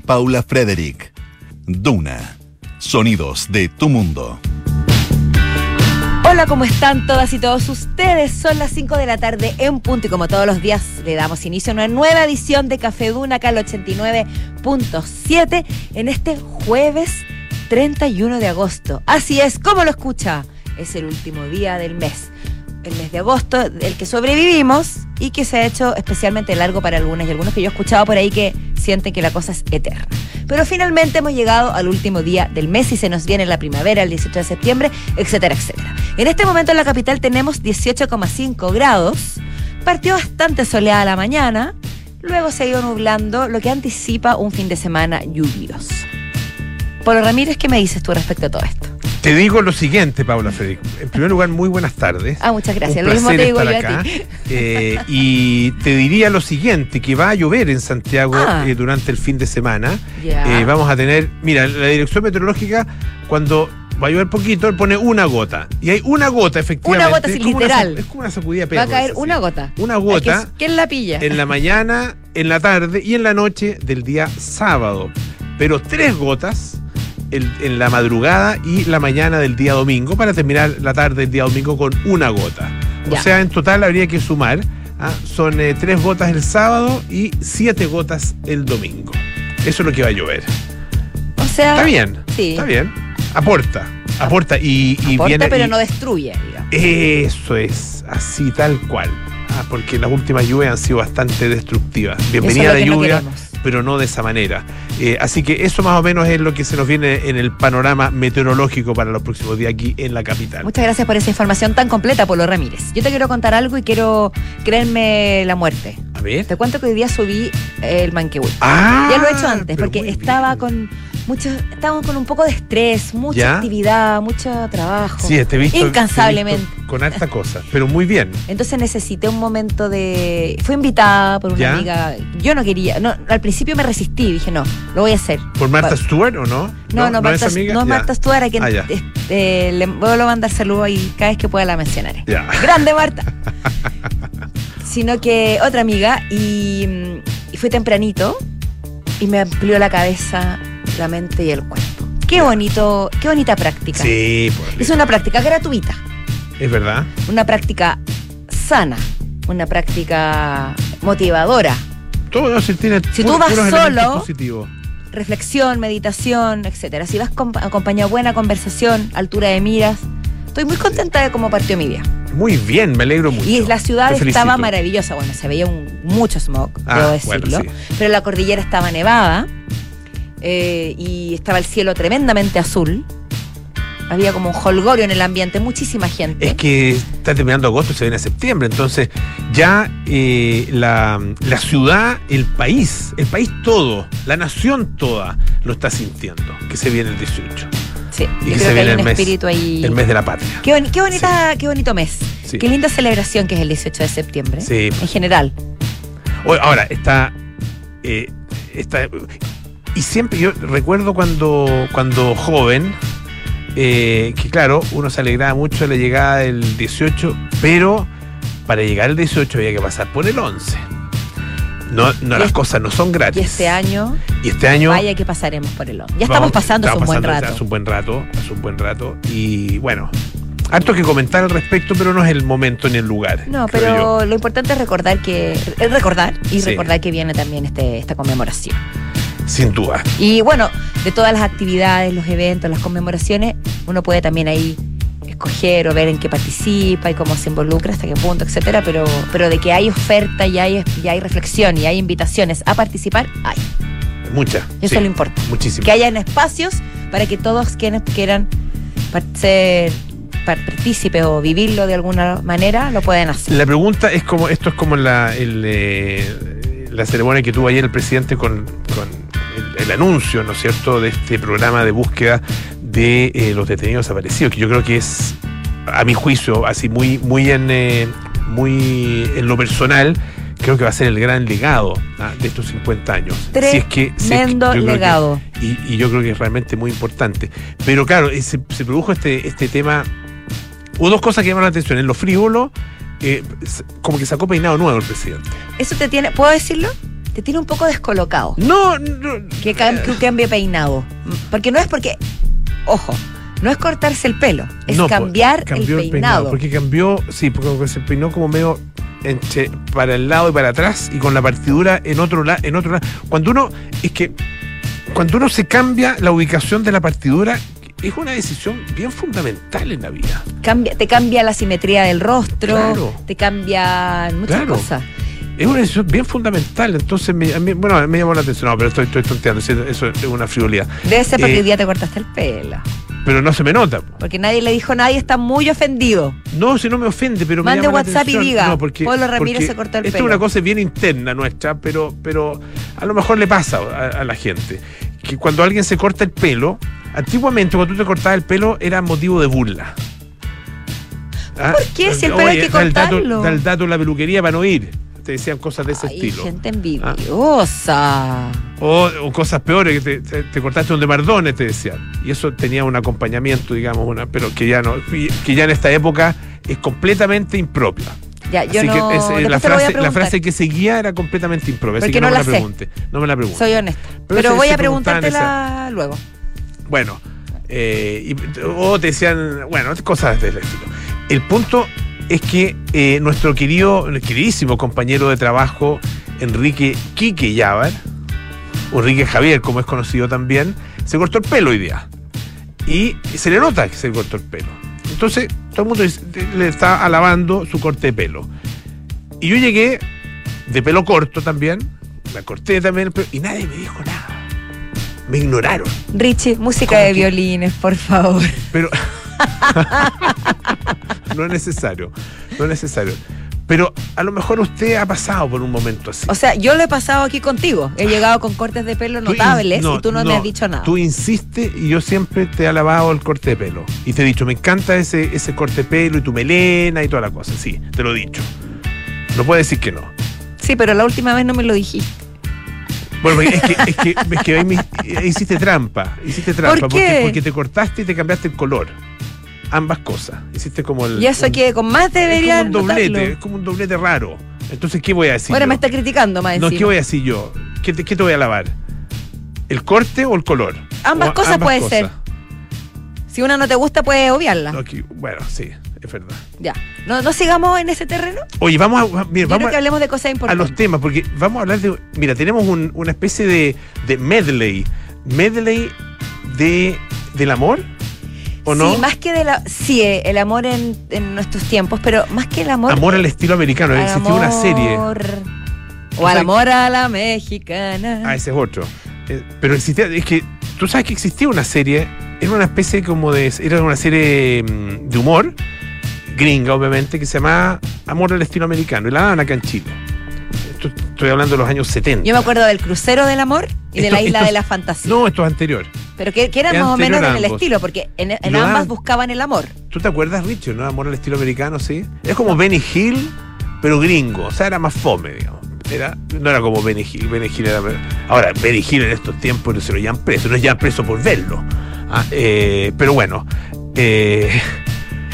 Paula Frederick. Duna. Sonidos de tu mundo. Hola, ¿cómo están todas y todos ustedes? Son las 5 de la tarde en punto y como todos los días le damos inicio a una nueva edición de Café Duna acá al 89.7 en este jueves 31 de agosto. Así es, como lo escucha, es el último día del mes. El mes de agosto, el que sobrevivimos y que se ha hecho especialmente largo para algunas y algunos que yo he escuchado por ahí que sienten que la cosa es eterna. Pero finalmente hemos llegado al último día del mes y se nos viene la primavera, el 18 de septiembre, etcétera, etcétera. En este momento en la capital tenemos 18,5 grados, partió bastante soleada la mañana, luego se ha ido nublando, lo que anticipa un fin de semana lluvioso. Polo Ramírez, ¿qué me dices tú respecto a todo esto? Te digo lo siguiente, Paula Federico. En primer lugar, muy buenas tardes. Ah, muchas gracias. Un Lo mismo te digo yo a ti. Eh, y te diría lo siguiente, que va a llover en Santiago Ah. eh, durante el fin de semana. Eh, vamos a tener, mira, la dirección meteorológica, cuando va a llover poquito, pone una gota. Y hay una gota, efectivamente. Una gota, sí, Es una literal. es como una sacudida Va a caer una gota. Una gota que- ¿Quién la pilla? en la mañana, en la tarde y en la noche del día sábado. Pero tres gotas el- en la madrugada y la mañana del día domingo para terminar la tarde del día domingo con una gota. Ya. O sea, en total habría que sumar. ¿ah? Son eh, tres gotas el sábado y siete gotas el domingo. Eso es lo que va a llover. o sea, Está bien. Sí. Está bien. Aporta. Aporta y, y aporta, viene. pero y- no destruye, digamos. eso es, así tal cual. Ah, porque las últimas lluvias han sido bastante destructivas. Bienvenida Eso la no lluvia. Pero no de esa manera. Eh, así que eso más o menos es lo que se nos viene en el panorama meteorológico para los próximos días aquí en la capital. Muchas gracias por esa información tan completa, Polo Ramírez. Yo te quiero contar algo y quiero creerme la muerte. A ver. Te cuento que hoy día subí el Manquehue. Ah, Ya lo he hecho antes, porque estaba bien. con mucho, estaba con un poco de estrés, mucha ¿Ya? actividad, mucho trabajo. Sí, te he visto, Incansablemente. te he visto con harta cosa, pero muy bien. Entonces necesité un momento de. Fui invitada por una ¿Ya? amiga. Yo no quería. No, al principio me resistí, dije, no, lo voy a hacer. ¿Por Marta Stewart o no? No, no, Marta, es amiga? no es. Marta Stuart, a quien Ah, este, le vuelvo a mandar saludos y cada vez que pueda la mencionaré. Ya. Grande Marta. Sino que otra amiga y, y fue tempranito y me amplió la cabeza, la mente y el cuerpo. Qué bonito, qué bonita práctica. Sí, pues, Es una práctica gratuita, es verdad. una práctica sana, una práctica motivadora. Todo si tiene Si tú vas solo, reflexión, meditación, etcétera. Si vas com- acompañado de buena conversación, altura de miras, estoy muy contenta de cómo partió mi día. Muy bien, me alegro mucho. Y la ciudad estaba maravillosa. Bueno, se veía un, mucho smog, Ah, debo bueno, decirlo. sí. Pero la cordillera estaba nevada eh, y estaba el cielo tremendamente azul. Había como un holgorio en el ambiente, muchísima gente. Es que está terminando agosto y se viene septiembre, entonces ya eh, la, la ciudad, el país, el país todo, la nación toda lo está sintiendo, que se viene el 18, sí, y yo que creo se que hay viene un el mes, espíritu ahí. el mes de la patria. Qué, boni- qué bonita, qué bonito mes. Sí. Qué linda celebración que es el 18 de septiembre. Sí. En general. Ahora, está, eh, está- y siempre yo recuerdo cuando, cuando joven, eh, que claro, uno se alegraba mucho de la llegada del 18, pero para llegar al 18 había que pasar por el 11. No, no las cosas no son gratis. Y este año, Y este año vaya que pasaremos por el 11. Ya vamos- estamos pasando hace un buen rato. Hace un buen rato, hace un buen rato. Y bueno, harto que comentar al respecto, pero no es el momento ni el lugar. No, yo. pero lo importante es recordar que es recordar y Sí. recordar que viene también este, esta conmemoración. Sin duda. Y bueno, de todas las actividades, los eventos, las conmemoraciones, uno puede también ahí escoger o ver en qué participa y cómo se involucra, hasta qué punto, etcétera, pero, pero de que hay oferta y hay, y hay reflexión y hay invitaciones a participar, hay. Mucha. Eso sí, es lo importante. Muchísimo. Que hayan espacios para que todos quienes quieran ser partícipes o vivirlo de alguna manera lo pueden hacer. La pregunta es como, esto es como la, el, eh, la ceremonia que tuvo ayer el presidente con, con el, anuncio, ¿no es cierto?, de este programa de búsqueda de eh, los detenidos desaparecidos, que yo creo que es, a mi juicio, así muy, muy en eh, muy en lo personal, creo que va a ser el gran legado ah, de estos 50 años. Si es que, si es que Tremendo yo creo que- legado. y, y yo creo que es realmente muy importante. Pero claro, eh, se, se produjo este, este tema. Hubo dos cosas que llamaron la atención. En lo frívolo, eh, como que sacó peinado nuevo el presidente. ¿Eso te tiene, puedo decirlo? Te tiene un poco descolocado. No, no. Que, que cambie peinado. Porque no es porque, ojo, no es cortarse el pelo, es no, po, cambiar cambió el peinado. Porque cambió, sí, porque se peinó como medio entre- para el lado y para atrás y con la partidura en otro lado, en otro lado. Cuando uno, es que cuando uno se cambia la ubicación de la partidura, es una decisión bien fundamental en la vida. Cambia, te cambia la simetría del rostro, Claro. te cambian muchas Claro. cosas. Es una decisión bien fundamental. Entonces, me, a mí- bueno, me llamó la atención. No, pero estoy, estoy tonteando. Eso es una frivolidad. Debe ser porque Eh, hoy día te cortaste el pelo. Pero no se me nota. Porque nadie le dijo, nadie está muy ofendido. No, si no me ofende, pero me Mande llama la WhatsApp y diga, No, porque, Pablo Ramírez porque se cortó el Esto pelo. es una cosa bien interna nuestra, pero, pero a lo mejor le pasa a, a la gente. Que cuando alguien se corta el pelo, antiguamente cuando tú te cortabas el pelo era motivo de burla. ¿Ah? ¿Por qué? Si el pelo hay que da el dato- cortarlo. Da el dato en la peluquería para no ir. Te decían cosas de ese Ay, estilo. Ah. gente envidiosa. O, o cosas peores, que te, te- te cortaste donde Mardones, te decían. Y eso tenía un acompañamiento, digamos, una, pero que ya no, que ya en esta época es completamente impropia. Ya, yo Así no. que es, eh, después la, frase, la preguntar. frase que seguía era completamente impropia. Así que no, no me la pregunte. No me la pregunte. Soy honesta. Pero voy a preguntártela luego. Bueno, eh, y- o te decían, bueno, cosas del estilo. El punto es que eh, nuestro querido, queridísimo compañero de trabajo, Enrique Quique Yavar, o Enrique Javier, como es conocido también, se cortó el pelo hoy día. Y se le nota que se cortó el pelo. Entonces, todo el mundo le está alabando su corte de pelo. Y yo llegué de pelo corto también, me corté también el pelo, y nadie me dijo nada. Me ignoraron. Richie, música ¿Cómo de que? violines, por favor. Pero. no es necesario. No es necesario. Pero a lo mejor usted ha pasado por un momento así. O sea, yo lo he pasado aquí contigo. He llegado con cortes de pelo notables no, y tú no, me no, has dicho nada. Tú insistes y yo siempre te he alabado el corte de pelo. Y te he dicho, me encanta ese, ese corte de pelo y tu melena y toda la cosa. Sí, te lo he dicho. No puedes decir que no. Sí, pero la última vez no me lo dijiste. Bueno, es que, es que, es que ahí me- hiciste trampa. Hiciste trampa. ¿Por Porque, porque te cortaste y te cambiaste el color. Ambas cosas. Hiciste como el. Y eso un- que con más debería es como un doblete, notarlo. es como un doblete raro. Entonces, ¿qué voy a decir? Ahora yo? me está criticando más no, encima. ¿qué voy a decir yo? ¿Qué te, qué te voy a lavar? ¿El corte o el color? Ambas O cosas puede ser. Si una no te gusta, puedes obviarla. Bueno, sí, es verdad. Ya. No, no sigamos en ese terreno. Oye, vamos a, mira, Yo creo vamos que a, hablemos de cosas a importantes. los temas, porque vamos a hablar de. Mira, tenemos un- una especie de, de medley. Medley de, del amor. ¿O no? Sí, más que de la. Sí, eh, el amor en, en nuestros tiempos, pero más que el amor. Amor al estilo americano. al Existía una serie. amor- ¿Tú O al amor a la mexicana. Ah, ese es otro. Eh, pero existía, es que tú sabes que existía una serie, era una especie como de, era una serie mm, de humor, gringa obviamente, que se llamaba Amor al estilo americano, y la daban acá en Chile. Esto- estoy hablando de los años 70. Yo me acuerdo del crucero del amor y de Esto- la isla esto de la fantasía. No, esto es anterior. pero que, que eran es más o menos en el estilo, porque en, ambas buscaban el amor. ¿Tú te acuerdas, Richard, no? Amor al estilo americano, sí. Es como Benny Hill, pero gringo, o sea, era más fome, digamos. Era, no era como Benny Hill. Benny Hill era. Ahora, Benny Hill en estos tiempos no se lo llevan preso, no es ya preso por verlo. Ah, eh, pero bueno. eh,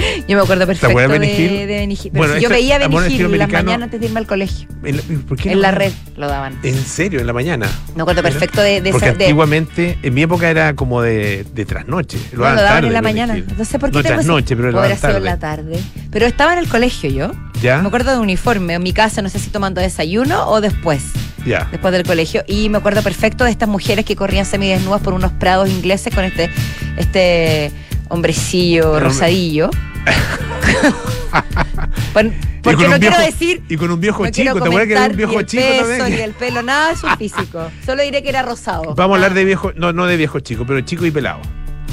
Yo me acuerdo perfecto de de, Benny Hill? Bueno, si yo veía Benny Hill en la mañana antes de irme al colegio. en la, ¿por qué En no? la red lo daban. ¿En serio? ¿En la mañana? Me acuerdo perfecto de, de Porque esa- antiguamente, en mi época era como de, de trasnoche. No, daban lo daban tarde, en la mañana. Sé por qué No trasnoche, pero lo daban tarde. en la tarde. Pero estaba en el colegio yo. ¿Ya? Me acuerdo de uniforme. En mi casa, no sé si tomando desayuno o después. Ya. Después del colegio. Y me acuerdo perfecto de estas mujeres que corrían semidesnudas por unos prados ingleses con este, este hombrecillo rosadillo. Porque no quiero decir. Y con un viejo no chico, ¿te acuerdas que era un viejo el chico peso, también? ni el pelo, nada de su físico. Solo diré que era rosado. Vamos a hablar Ah. de viejo, no, no de viejo chico, pero chico y pelado.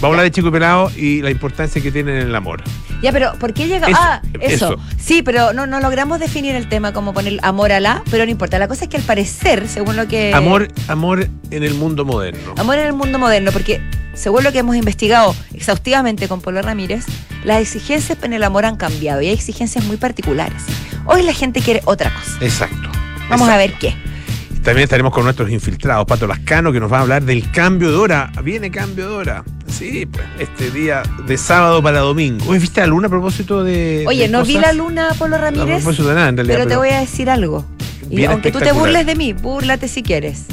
Vamos a hablar de chico y pelado y la importancia que tienen en el amor. Ya, pero ¿por qué llega? Eso, ah, eso. eso. Sí, pero no, no logramos definir el tema como poner amor a la, pero no importa. La cosa es que al parecer, según lo que. Amor, amor en el mundo moderno. Amor en el mundo moderno, porque según lo que hemos investigado exhaustivamente con Polo Ramírez, las exigencias en el amor han cambiado y hay exigencias muy particulares. Hoy la gente quiere otra cosa. Exacto. Vamos a ver qué. También estaremos con nuestros infiltrados, Pato Lascano, que nos va a hablar del cambio de hora. Viene cambio de hora. Sí, pues, este día de sábado para domingo. Oye, ¿viste la luna a propósito de. Oye, de no vi la luna, Polo A Ramírez, propósito de nada, en realidad. pero te voy a decir algo. Y aunque tú te burles de mí, búrlate si quieres.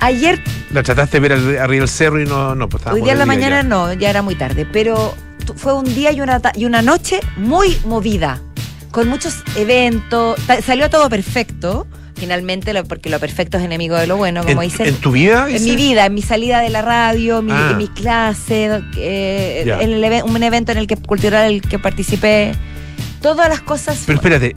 Ayer, La trataste de ver arriba del cerro y no, no pues hoy día en la mañana ya. no, ya era muy tarde, pero fue un día y una, y una noche muy movida, con muchos eventos, salió todo perfecto, finalmente, lo- porque lo perfecto es enemigo de lo bueno, como ¿En, dicen. en tu vida? En mi vida, en mi salida de la radio, mi, Ah. en mi clase, eh, Ya. en el eve- un evento en el que cultural en el que participé, todas las cosas. Pero espérate,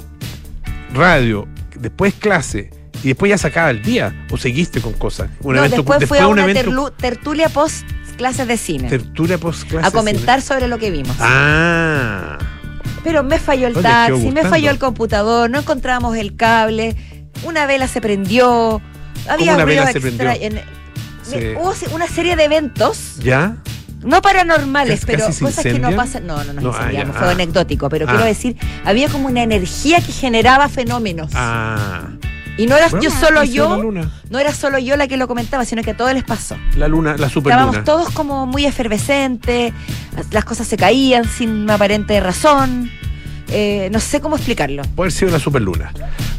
radio, después clase y después ya se acaba el día o seguiste con cosas. Un no, evento, después fui a un una evento tertulia post clases de cine, tertulia post clase. a comentar sobre lo que vimos. Ah, Pero me falló el taxi, me falló el computador, no encontrábamos el cable, una vela se prendió, había una vela se prendió? en- Sí. hubo una serie de eventos, ¿ya? no paranormales, pero cosas que no pasan. No, no nos No, ah, incendiamos, fue ah. anecdótico, pero Ah. quiero decir, había como una energía que generaba fenómenos. Ah. Y no era Bueno, yo solo yo, luna, no era solo yo la que lo comentaba, sino que a todos les pasó. la luna, la superluna. Estábamos todos como muy efervescentes, las cosas se caían sin aparente razón. Eh, no sé cómo explicarlo. Puede haber sido una superluna.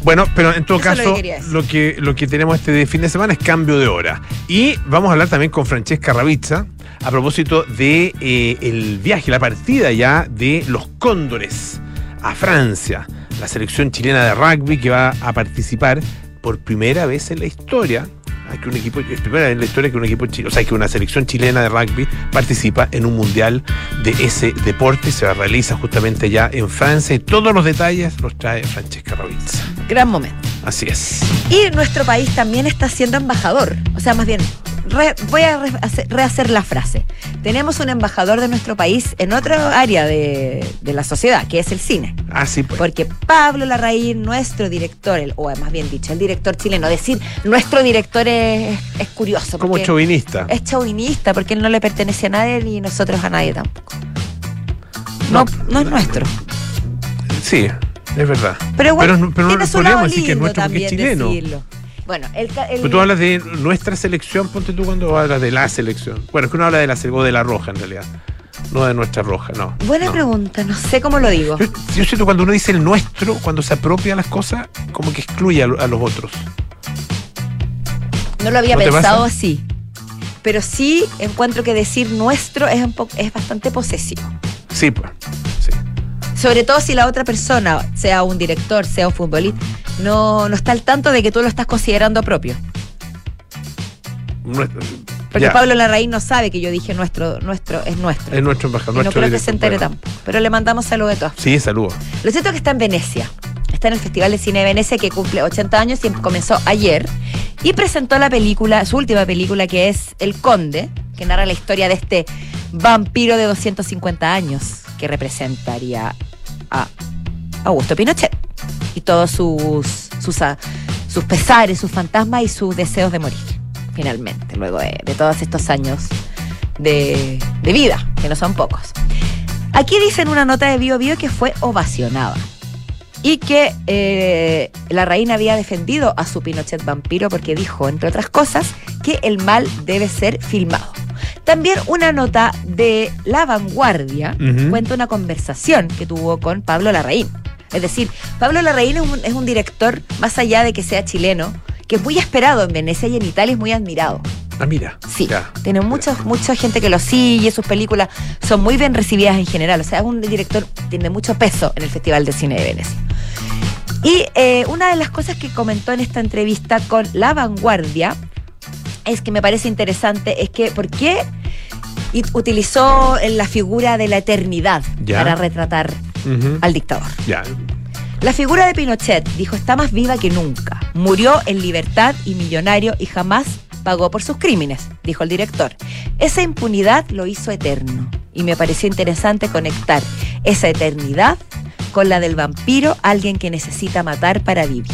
Bueno, pero en todo Eso es lo caso, que lo que, lo que tenemos este fin de semana es cambio de hora. Y vamos a hablar también con Francesca Ravizza a propósito de eh, el viaje, la partida ya de los Cóndores a Francia, la selección chilena de rugby que va a participar por primera vez en la historia. A Que un equipo, es primera vez en la historia que un equipo chileno, o sea, que una selección chilena de rugby participa en un mundial de ese deporte se realiza justamente ya en Francia. Y todos los detalles los trae Francesca Ravizza. Gran momento. Así es. Y nuestro país también está siendo embajador. O sea, más bien, re- voy a re- hacer- rehacer la frase. Tenemos un embajador de nuestro país en otra área de, de la sociedad, que es el cine. Así pues. Porque Pablo Larraín, nuestro director, el- o más bien dicho, el director chileno, decir nuestro director es, es curioso. Como chauvinista. Es chauvinista, porque él no le pertenece a nadie ni nosotros a nadie tampoco. No, No. no, es nuestro. Sí, es verdad. Pero bueno, pero, pero no podríamos decir que es nuestro porque es chileno. decirlo. Bueno, el, el- Pero tú hablas de nuestra selección, ponte tú cuando hablas de la selección. Bueno, es que uno habla de la, o de la roja en realidad. No de nuestra roja, no. Buena no. pregunta, no sé cómo lo digo. Yo, yo siento cuando uno dice el nuestro, cuando se apropia las cosas, como que excluye a, lo- a los otros. No lo había ¿No te pensado así. Pero sí encuentro que decir nuestro es, un es bastante posesivo. Sí, pues. Sobre todo si la otra persona, sea un director, sea un futbolista, no, no está al tanto de que tú lo estás considerando propio. Nuestro- Porque ya, Pablo Larraín no sabe que yo dije nuestro, nuestro es nuestro. es nuestro embajador. y no creo que se entere Bueno. tampoco. Pero le mandamos saludos de todas Sí, saludos. Lo cierto es que está en Venecia. Está en el Festival de Cine de Venecia que cumple 80 años y comenzó ayer. Y presentó la película, su última película, que es El Conde, que narra la historia de este vampiro de 250 años que representaría a Augusto Pinochet. Y todos sus, sus, ah, sus pesares, sus fantasmas y sus deseos de morir, finalmente, luego de, todos estos años de, de vida, que no son pocos. Aquí dicen una nota de Bio Bio que fue ovacionada y que eh, la reina había defendido a su Pinochet vampiro porque dijo, entre otras cosas, que el mal debe ser filmado. También una nota de La Vanguardia cuenta una conversación que tuvo con Pablo Larraín. Es decir, Pablo Larraín es un, es un director, más allá de que sea chileno, que es muy esperado en Venecia y en Italia es muy admirado. Ah, mira. Sí, Ya. tiene mucha, mucha gente que lo sigue, sus películas son muy bien recibidas en general. O sea, es un director tiene mucho peso en el Festival de Cine de Venecia. Y eh, una de las cosas que comentó en esta entrevista con La Vanguardia es que me parece interesante, es que ¿por qué utilizó la figura de la eternidad Ya. para retratar al dictador? Ya. La figura de Pinochet, dijo, está más viva que nunca. Murió en libertad y millonario y jamás pagó por sus crímenes, dijo el director. Esa impunidad lo hizo eterno y me pareció interesante conectar esa eternidad con la del vampiro, alguien que necesita matar para vivir.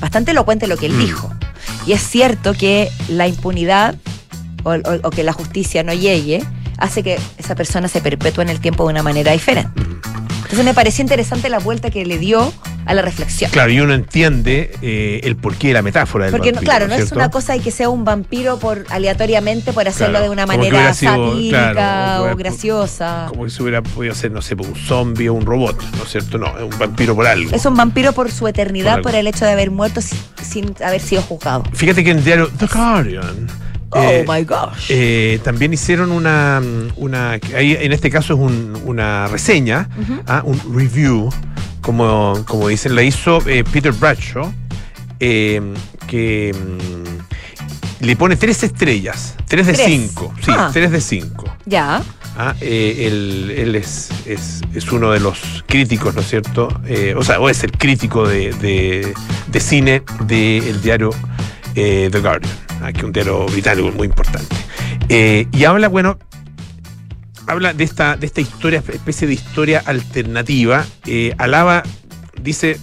Bastante elocuente lo que él Mm. dijo. Y es cierto que la impunidad o, o- o que la justicia no llegue hace que esa persona se perpetúe en el tiempo de una manera diferente. Entonces me pareció interesante la vuelta que le dio a la reflexión. Claro, y uno entiende eh, el porqué de la metáfora del Porque, vampiro, claro, no es una cosa de que sea un vampiro por aleatoriamente por hacerlo Claro, de una manera sido, satírica claro, o graciosa. Como que se hubiera podido ser, no sé, un zombie o un robot, ¿no es cierto? No, es un vampiro por algo. Es un vampiro por su eternidad, Por el hecho de haber muerto sin, sin haber sido juzgado. Fíjate que en el diario The Guardian. Oh eh, my gosh. eh, también hicieron una, una ahí en este caso es un- una reseña, ah, un review, como, como dicen, la hizo eh, Peter Bradshaw, que mm, le pone tres estrellas, tres de Tres. cinco, sí, Ah. tres de cinco. Ya. Ah, eh, él él es, es, es uno de los críticos, ¿no es cierto? Eh, o sea, o es el crítico de, de- de cine del diario eh, The Guardian, que un diario británico muy importante. Eh, y habla, bueno, habla de esta, de esta historia, especie de historia alternativa. eh, alaba, dice,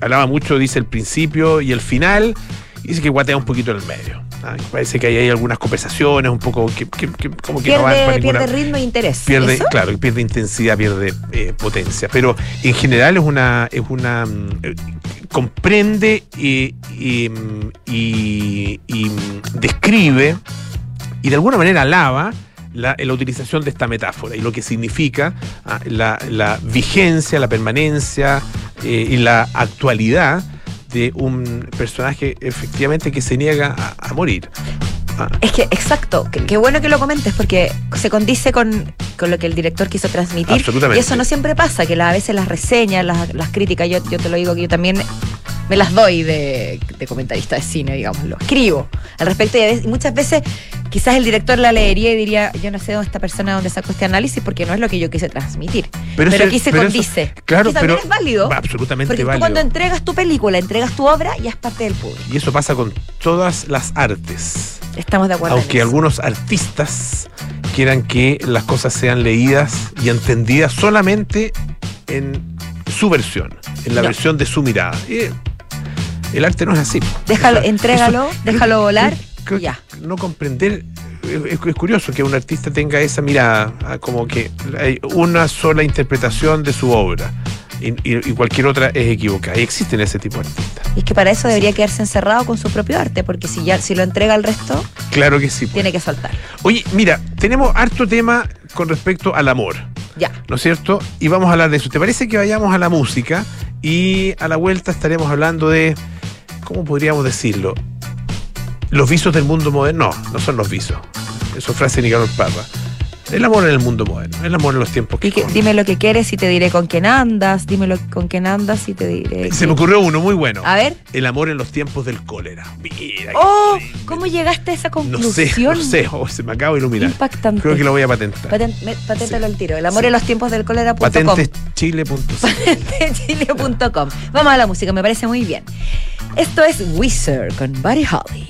alaba mucho, dice el principio y el final, y dice que guatea un poquito en el medio. ah, parece que hay, hay algunas conversaciones un poco que, que- que como que no van Pierde, para ninguna- pierde ritmo e interés. pierde, ¿Eso? claro, pierde intensidad, pierde eh, potencia. Pero en general es una, es una mm, eh, comprende y, y, describe y de alguna manera alaba la, utilización de esta metáfora y lo que significa ah, la, vigencia, la permanencia eh, y la actualidad de un personaje efectivamente que se niega a morir. Es que, exacto, qué bueno que lo comentes porque se condice con, con lo que el director quiso transmitir. Absolutamente. Y eso no siempre pasa, que la- a veces las reseñas, las, las críticas, yo, yo te lo digo que yo también me las doy de, de comentarista de cine, digámoslo. Escribo al respecto y, a veces- y muchas veces quizás el director la leería y diría, yo no sé dónde esta persona dónde sacó este análisis porque no es lo que yo quise transmitir. Pero, eso- aquí se pero eso- condice. claro, que también pero es válido. absolutamente Porque tú válido. cuando entregas tu película, entregas tu obra, ya es parte del público. Y eso pasa con todas las artes. Estamos de acuerdo. en Aunque eso. algunos artistas quieran que las cosas sean leídas y entendidas solamente en su versión, en la No. versión de su mirada. Y el arte no es así. Déjalo, O sea, entrégalo, eso- déjalo volar. creo- ya. No comprender. Es, es curioso que un artista tenga esa mirada, ah, como que hay una sola interpretación de su obra y, cualquier otra es equivocada. Y existen ese tipo de artistas. Y es que para eso debería quedarse encerrado con su propio arte, porque si ya si lo entrega al resto, Claro que sí. pues. tiene que soltar. Oye, mira, tenemos harto tema con respecto al amor, Ya. ¿no es cierto? Y vamos a hablar de eso. ¿Te parece que vayamos a la música y a la vuelta estaremos hablando de, ¿cómo podríamos decirlo? Los visos del mundo moderno. No, no son los visos. Eso es frase de Nicanor Parra. El amor en el mundo moderno, el amor en los tiempos que que, dime lo que quieres y te diré con quién andas. Dime lo, con quién andas y te diré. Se que- me ocurrió uno muy bueno. A ver. El amor en los tiempos del cólera. Mira. ¡Oh! ¿Cómo llegaste a esa No sé, conclusión? no sé. Oh, se me acaba de iluminar. Impactante. Creo que lo voy a patentar. Paten- me- paténtalo Sí. al tiro. El amor Sí. en los tiempos del cólera.com. Patenteschile.cl Chile.com. Vamos a la música, me parece muy bien. Esto es Wizard con Buddy Holly.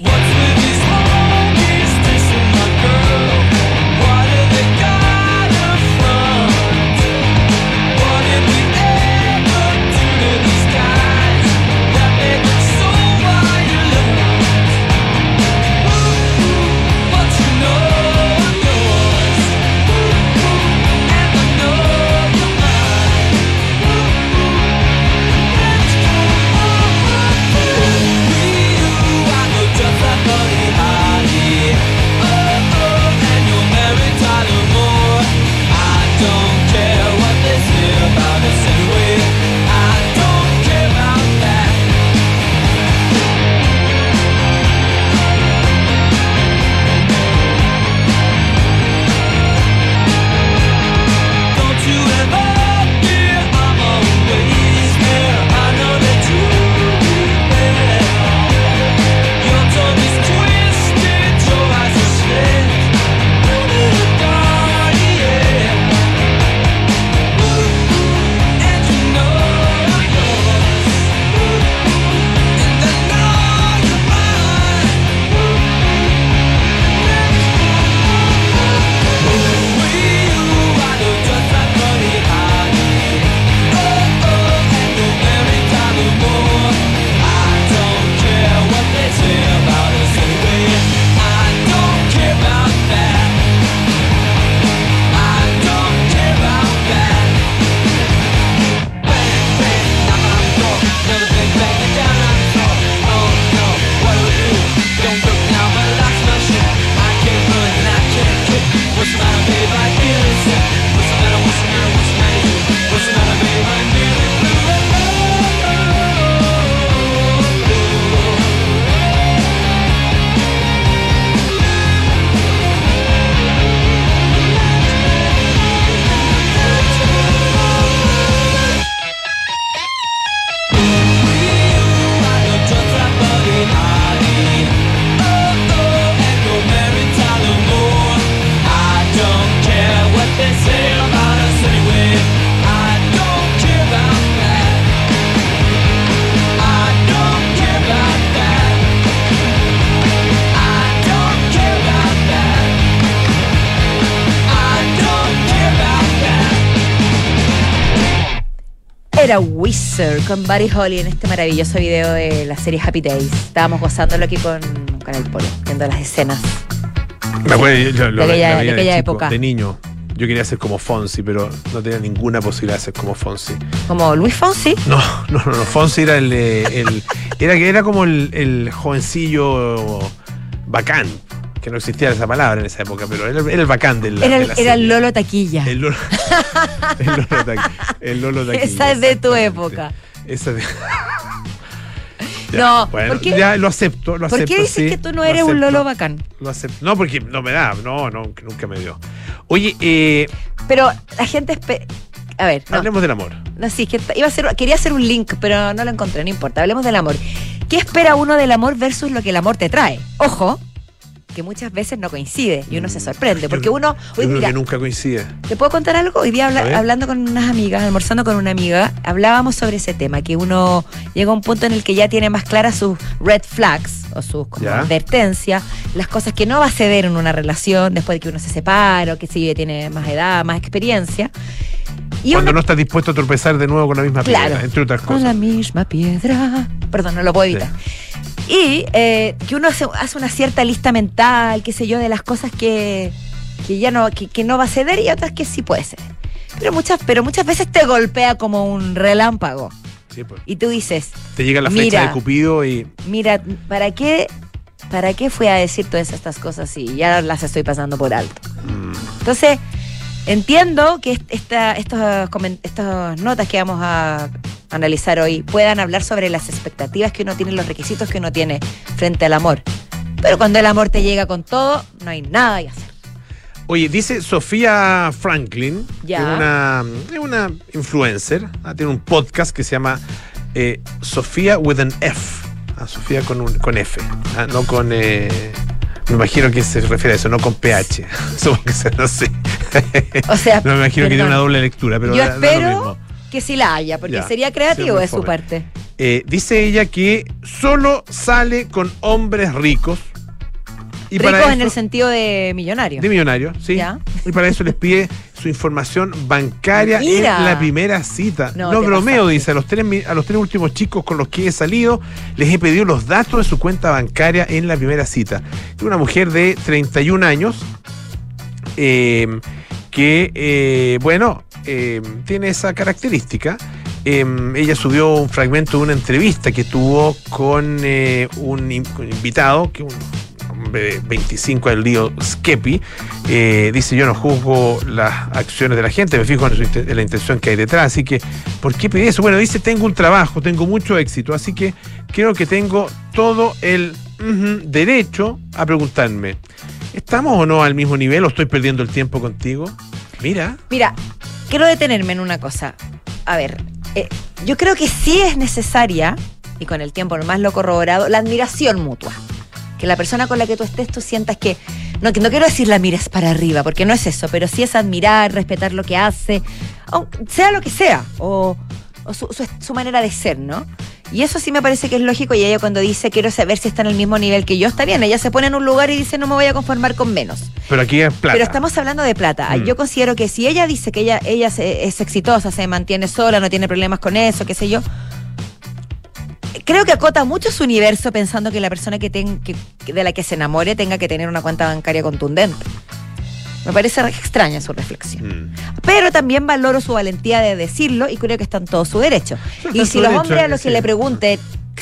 Wizard con Buddy Holly en este maravilloso video de la serie Happy Days. Estábamos gozándolo aquí con, con el polo, viendo las escenas. Me acuerdo, yo- yo- De lo- aquella- de chico, época. De niño. Yo quería ser como Fonsi, pero no tenía ninguna posibilidad de ser como Fonsi. Como Luis Fonsi. No, no, no, no. Fonsi era el, el- era que era como el, el jovencillo bacán, que no existía esa palabra en esa época, pero era, era el bacán del Era, de la era el. Lolo Taquilla. El Lolo, el Lolo Taqui- el Lolo Taquilla, Esa es de tu época. Esa de- No, bueno, ¿por qué- ya lo acepto, lo ¿Por acepto. qué dices sí, que tú no lo eres un Lolo bacán? Lo acepto. No, porque no me da, no, no, nunca me dio. Oye, eh, Pero la gente A ver, no, hablemos del amor. no, sí, que iba a hacer, quería hacer un link, pero no lo encontré, no importa. Hablemos del amor. ¿Qué espera uno del amor versus lo que el amor te trae? Ojo, que muchas veces no coincide y uno se sorprende, porque uno... Yo Hoy, creo mira, que nunca coincide. ¿Te puedo contar algo? Hoy día habla- hablando con unas amigas, almorzando con una amiga, hablábamos sobre ese tema, que uno llega a un punto en el que ya tiene más claras sus red flags o sus como advertencias, las cosas que no va a ceder en una relación después de que uno se separa o que si tiene más edad, más experiencia. Y Cuando uno, no estás dispuesto a tropezar de nuevo con la misma Claro. piedra, entre otras con cosas. la misma piedra. Perdón, no lo puedo evitar. Y eh, que uno hace, hace una cierta lista mental, qué sé yo, de las cosas que, que ya no, que, que no va a ceder y otras que sí puede ceder. Pero muchas, pero muchas veces te golpea como un relámpago. Sí, pues. Y tú dices, Te llega la flecha Mira. de Cupido y mira, ¿para qué, ¿para qué fui a decir todas estas cosas si ya las estoy pasando por alto? mm, Entonces, entiendo que est- esta, estos, estas notas que vamos a analizar hoy puedan hablar sobre las expectativas que uno tiene, los requisitos que uno tiene frente al amor. Pero cuando el amor te llega con todo, no hay nada que hacer. Oye, dice Sofía Franklin, Ya. que es una, es una influencer, ah, tiene un podcast que se llama eh, Sofía with an F. Ah, Sofía con, un, con F, ah, no con... eh, me imagino que se refiere a eso, no con PH. Supongo que se- no sé. O sea, no me imagino que tiene una doble lectura, pero yo da- da lo espero mismo. que sí la haya, porque Ya, sería creativo de su parte. Eh, dice ella que solo sale con hombres ricos. Y Ricos para en el sentido de millonario. De millonarios, sí. Ya. Y para eso les pide su información bancaria Mira. en la primera cita. No, bromeo, pasaste. dice. A los, tres, a los tres últimos chicos con los que he salido, les he pedido los datos de su cuenta bancaria en la primera cita. Una mujer de 31 años eh, que, eh, bueno, eh, tiene esa característica. Eh, ella subió un fragmento de una entrevista que tuvo con eh, un, in- un invitado, que un 25 del lío Skepi, eh, dice yo no juzgo las acciones de la gente, me fijo en, la intención que hay detrás, así que ¿por qué pedí eso? Bueno, dice tengo un trabajo, tengo mucho éxito, así que creo que tengo todo el derecho a preguntarme, ¿estamos o no al mismo nivel o estoy perdiendo el tiempo contigo? Mira, Mira, quiero detenerme en una cosa. A ver, eh, yo creo que sí es necesaria, y con el tiempo nomás lo corroborado, la admiración mutua. Que la persona con la que tú estés, tú sientas que. No, no quiero decir la mires para arriba, porque no es eso, pero sí es admirar, respetar lo que hace, sea lo que sea, o, o su, su- su manera de ser, ¿no? Y eso sí me parece que es lógico, y ella cuando dice quiero saber si está en el mismo nivel que yo, está bien, ella se pone en un lugar y dice no me voy a conformar con menos. pero aquí es plata. Pero estamos hablando de plata. Mm. Yo considero que si ella dice que ella, ella se- es exitosa, se mantiene sola, no tiene problemas con eso, qué sé yo, creo que acota mucho su universo pensando que la persona que, ten- que- que- de la que se enamore tenga que tener una cuenta bancaria contundente. Me parece extraña su reflexión. Mm. Pero también valoro su valentía de decirlo y creo que está en todo su derecho. Está Y si los hombres a los sí. que le pregunte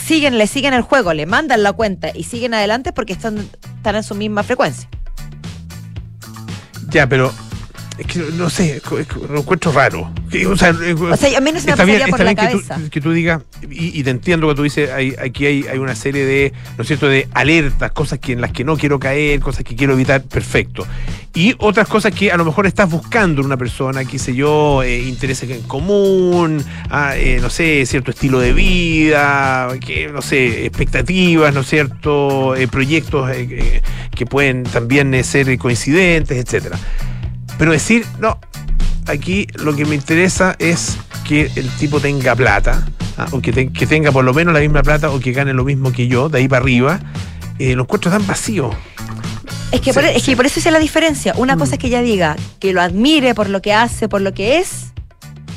siguen, le siguen el juego, le mandan la cuenta y siguen adelante porque están, están en su misma frecuencia. Ya, pero es que no sé, que lo encuentro raro. Que, O sea, eh, O sea, a mí no se me está bien, por está la bien que cabeza. tú, que tú digas, y, y te entiendo que tú dices, hay, aquí hay, hay una serie de, ¿no es cierto?, de alertas, cosas que en las que no quiero caer, cosas que quiero evitar, perfecto. Y otras cosas que a lo mejor estás buscando en una persona, qué sé yo, eh, intereses en común, ah, eh, no sé, cierto estilo de vida, que, no sé, expectativas, ¿no es cierto?, Eh, proyectos eh, eh, que pueden también ser coincidentes, etcétera. Pero decir, no, aquí lo que me interesa es que el tipo tenga plata, ah, o que, te- que tenga por lo menos la misma plata, o que gane lo mismo que yo, de ahí para arriba, eh, lo encuentro tan vacío. Es que, Sí, por, es que por eso es la diferencia. Una Mm. cosa es que ella diga que lo admire por lo que hace, por lo que es,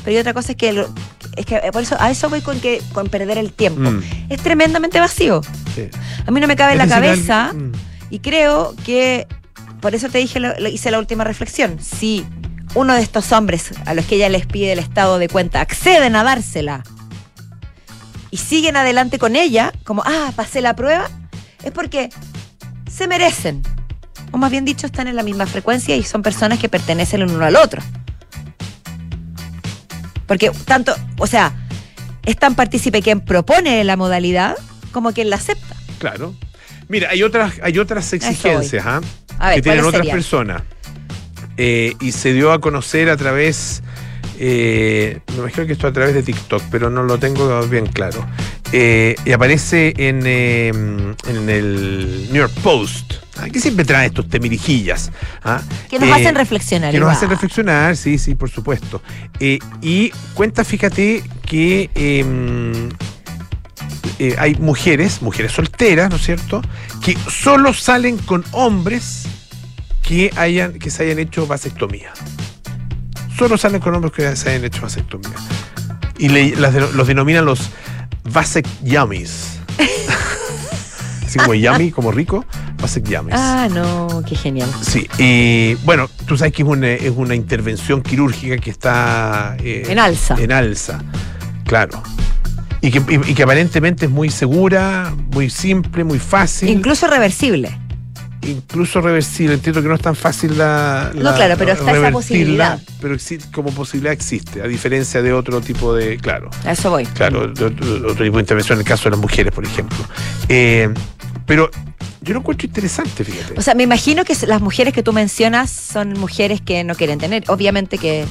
pero y otra cosa es que lo- es que por eso, a eso voy con que con perder el tiempo. Mm, Es tremendamente vacío. sí. A mí no me cabe en la cabeza al- mm, y creo que por eso te dije, lo- lo- hice la última reflexión. Si uno de estos hombres a los que ella les pide el estado de cuenta acceden a dársela y siguen adelante con ella, como, ah, pasé la prueba, es porque se merecen. O más bien dicho, están en la misma frecuencia y son personas que pertenecen el uno al otro. Porque tanto, o sea, es tan partícipe quien propone la modalidad como quien la acepta. Claro. Mira, hay otras, hay otras exigencias ¿ah? A ver, que tienen ¿cuáles otras serían? personas. Eh, y se dio a conocer a través, eh, me imagino que esto a través de TikTok, pero no lo tengo bien claro. Eh, y aparece en, eh, en el New York Post, ¿ah? que siempre trae estos temirijillas. ¿ah? Que nos hacen reflexionar. que nos hacen reflexionar, sí, sí, por supuesto. Y cuenta, fíjate, que em, eh, hay mujeres, mujeres solteras, ¿no es cierto?, que solo salen con hombres que hayan, que se hayan hecho vasectomía. Solo salen con hombres que se hayan hecho vasectomía. Y le- las de- los denominan los vasect yummies. Así como yummy, como rico, vasect yummies. Ah, no, qué genial. Sí, y bueno, tú sabes que es una, es una intervención quirúrgica que está eh, En alza. En alza, claro. Y que, y- y que aparentemente es muy segura, muy simple, muy fácil, Incluso reversible. incluso reversible. Entiendo que no es tan fácil la. No, la- claro, pero está esa posibilidad. Pero como posibilidad existe, a diferencia de otro tipo de. Claro. A eso voy. Claro, de otro, de otro tipo de intervención en el caso de las mujeres, por ejemplo. Eh, pero yo lo encuentro interesante, fíjate. O sea, me imagino que las mujeres que tú mencionas son mujeres que no quieren tener. Obviamente que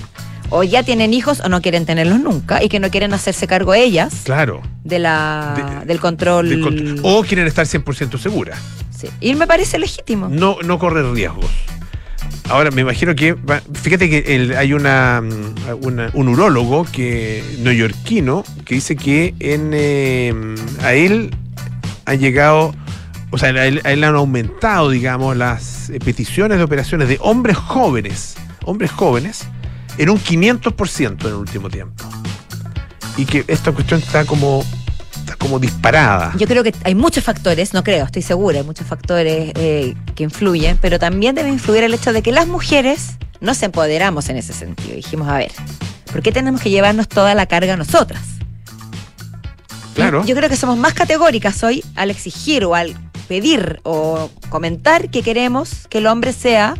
o ya tienen hijos o no quieren tenerlos nunca y que no quieren hacerse cargo ellas claro. de la, De- del control. del contro- O quieren estar 100% seguras. Sí. Y me parece legítimo. No, no correr riesgos. Ahora, me imagino que. Fíjate que el- hay una, mm, una- un urólogo que, neoyorquino que dice que en, eh, a él han llegado. O sea, a él, a él han aumentado, digamos, las eh, peticiones de operaciones de hombres jóvenes. Hombres jóvenes en un 500% en el último tiempo. Y que esta cuestión está como. Está como disparada. Yo creo que hay muchos factores, no creo, estoy segura, hay muchos factores eh, que influyen, pero también debe influir el hecho de que las mujeres nos empoderamos en ese sentido. Dijimos, a ver, ¿por qué tenemos que llevarnos toda la carga nosotras? Claro. Yo creo que somos más categóricas hoy al exigir o al pedir o comentar que queremos que el hombre sea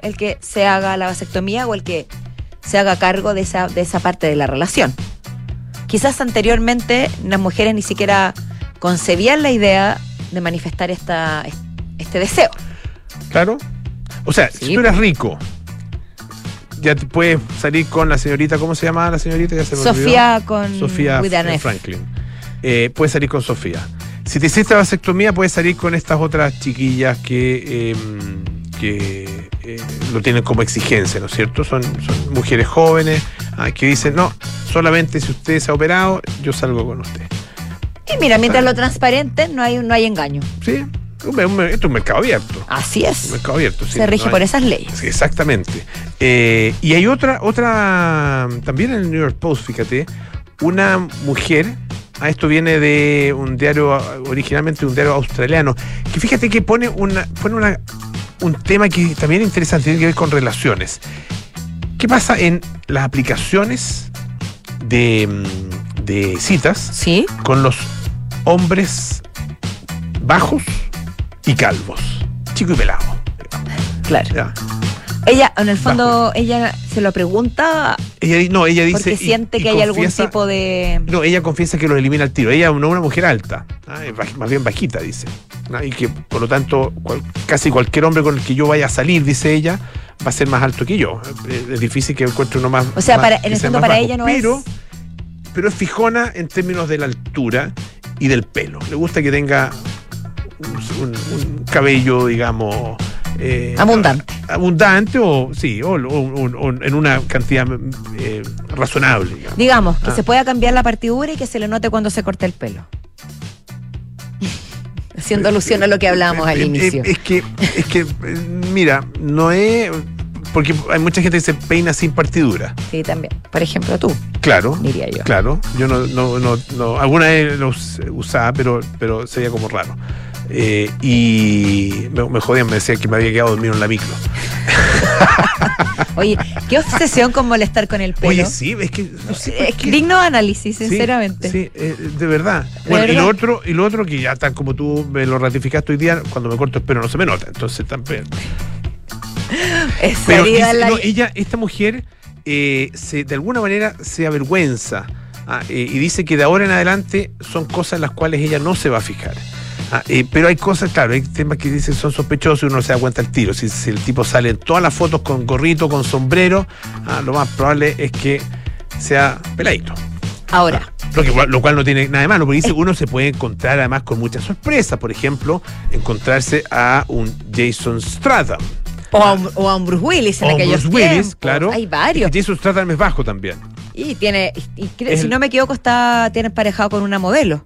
el que se haga la vasectomía o el que se haga cargo de esa, de esa parte de la relación. Quizás anteriormente las mujeres ni siquiera concebían la idea de manifestar esta, este deseo. Claro. O sea, Sí. si tú eres rico, ya te puedes salir con la señorita, ¿cómo se llamaba la señorita? Ya se me olvidó. Sofía con Sofía F. Franklin. Eh, puedes salir con Sofía. Si te hiciste vasectomía, puedes salir con estas otras chiquillas que, eh, que eh, lo tienen como exigencia, ¿no es cierto? Son, son mujeres jóvenes ah, que dicen, no, solamente si usted se ha operado, yo salgo con usted. Y mira, mientras lo transparente no hay, no hay engaño. ¿Sí? Un- un- esto es un mercado abierto. Así Un es. mercado abierto, sí. Se rige no por esas leyes. Sí, exactamente. Eh, y hay otra, otra, también en el New York Post, fíjate, una mujer, a esto viene de un diario, originalmente de un diario australiano, que fíjate que pone una, pone una, un tema que también es interesante, tiene que ver con relaciones. ¿Qué pasa en las aplicaciones de, mm, de citas Sí. con los hombres bajos y calvos? Chico y pelado. Claro. Ya. Ella, en el fondo, ella se lo pregunta Ella, no, ella dice. porque siente y que hay algún tipo de... No, ella confiesa que lo elimina al tiro. Ella no es una mujer alta, ah, más bien bajita, dice. Ah, Y que por lo tanto, cual- casi cualquier hombre con el que yo vaya a salir, dice ella, va a ser más alto que yo. Eh, Es difícil que encuentre uno más. O sea, más- para- en el fondo para bajo. ella no pero, es... Pero es fijona en términos de la altura y del pelo. Le gusta que tenga un, un- un cabello, digamos. Eh, Abundante. Abundante o sí, o, o- o- o en una cantidad eh, razonable. digamos. Digamos, que Ah. se pueda cambiar la partidura y que se le note cuando se corte el pelo. Haciendo alusión a lo que hablábamos al inicio. Es que, es que, mira, no es. Porque hay mucha gente que se peina sin partidura. Sí, también. Por ejemplo, tú. Claro. Diría yo. Claro. Yo no, no, no, no- alguna vez los usaba, pero, pero sería como raro. Eh, y me, me jodían, me decían que me había quedado dormido en la micro. Oye, qué obsesión con molestar con el pelo. Oye, sí, es que no sé Es qué. digno de análisis, sinceramente. Sí, eh, de verdad. ¿De Bueno, y lo otro, y lo otro que ya tal como tú me lo ratificaste hoy día, cuando me corto el pelo no se me nota. Entonces también. Es Pero la- no, ella, esta mujer, eh, se, de alguna manera se avergüenza ah, eh, y dice que de ahora en adelante son cosas en las cuales ella no se va a fijar. Ah, eh, pero hay cosas, claro, hay temas que dicen son sospechosos y uno se da cuenta al tiro. Si, si el tipo sale en todas las fotos con gorrito, con sombrero, ah, lo más probable es que sea peladito. Ahora, Lo, que- lo cual no tiene nada de malo, porque dice uno se puede encontrar además con muchas sorpresas. Por ejemplo, encontrarse a un Jason Stratham. o a, un, o a un Bruce Willis en O aquellos Bruce Willis, tiempos. claro. Hay varios. Y Jason Stratham es bajo también. Y tiene, y si el- no me equivoco, está, tiene emparejado con una modelo.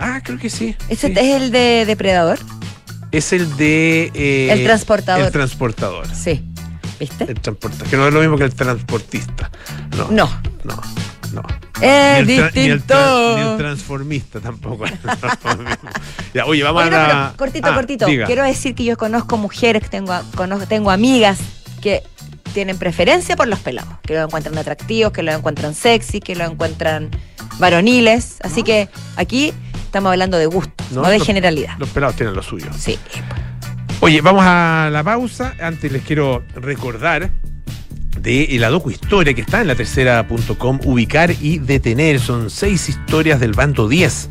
Ah, creo que sí. ¿Ese sí. es el de Depredador? Es el de. eh, El transportador. El transportador. Sí. ¿Viste? El transportador. Que no es lo mismo que el transportista. No. No. No. No. Es Ni el tra- ni el distinto. tra- Ni el transformista tampoco. ya, oye, vamos Oye, no, a la. cortito, Ah, cortito. diga. Quiero decir que yo conozco mujeres, tengo, conozco, tengo amigas que tienen preferencia por los pelados, que los encuentran atractivos, que los encuentran sexy, que los encuentran varoniles. Así que aquí estamos hablando de gusto, no, de los- generalidad. Los pelados tienen lo suyo. Sí. Oye, vamos a la pausa. Antes les quiero recordar de la docu historia que está en la tercera.com, ubicar y detener. Son seis historias del bando 10.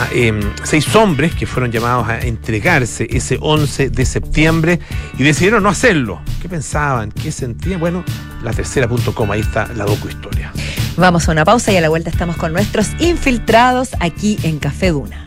Ah, em, seis hombres que fueron llamados a entregarse ese 11 de septiembre y decidieron no hacerlo. ¿Qué pensaban? ¿Qué sentían? Bueno, la tercera.com, ahí está la docu historia. Vamos a una pausa y a la vuelta estamos con nuestros infiltrados aquí en Café Duna.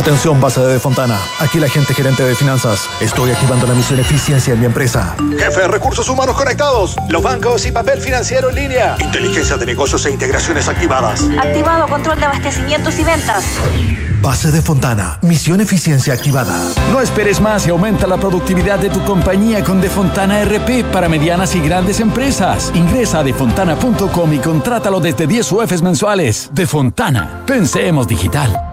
Atención, base de Fontana. Aquí la gente gerente de finanzas. Estoy activando la misión eficiencia en mi empresa. Jefe, recursos humanos conectados. Los bancos y papel financiero en línea. Inteligencia de negocios e integraciones activadas. Activado control de abastecimientos y ventas. Base de Fontana. Misión eficiencia activada. No esperes más y aumenta la productividad de tu compañía con Defontana RP para medianas y grandes empresas. Ingresa a defontana.com y contrátalo desde 10 UFs mensuales. Defontana. Pensemos digital.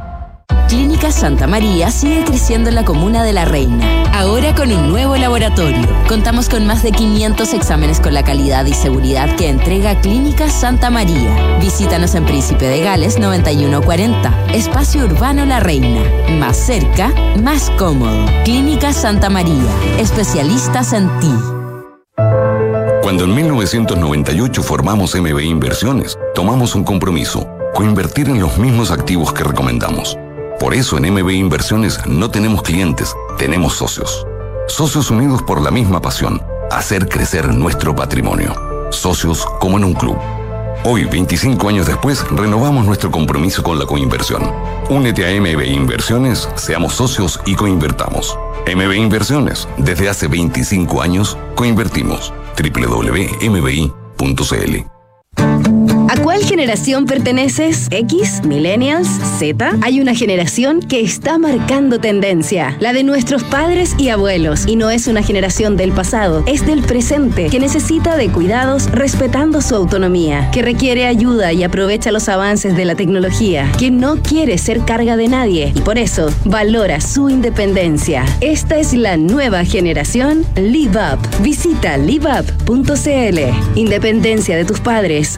Clínica Santa María sigue creciendo en la comuna de La Reina, ahora con un nuevo laboratorio. Contamos con más de 500 exámenes con la calidad y seguridad que entrega Clínica Santa María. Visítanos en Príncipe de Gales 9140, Espacio Urbano La Reina. Más cerca, más cómodo. Clínica Santa María, especialistas en ti. Cuando en 1998 formamos MB Inversiones, tomamos un compromiso, coinvertir en los mismos activos que recomendamos. Por eso en MB Inversiones no tenemos clientes, tenemos socios. Socios unidos por la misma pasión, hacer crecer nuestro patrimonio. Socios como en un club. Hoy, 25 años después, renovamos nuestro compromiso con la coinversión. Únete a MB Inversiones, seamos socios y coinvertamos. MB Inversiones, desde hace 25 años, coinvertimos. www.mbi.cl ¿A cuál generación perteneces? ¿X? ¿Millennials? ¿Z? Hay una generación que está marcando tendencia, la de nuestros padres y abuelos. Y no es una generación del pasado, es del presente, que necesita de cuidados respetando su autonomía, que requiere ayuda y aprovecha los avances de la tecnología, que no quiere ser carga de nadie y por eso valora su independencia. Esta es la nueva generación Live Up. Visita liveup.cl. Independencia de tus padres,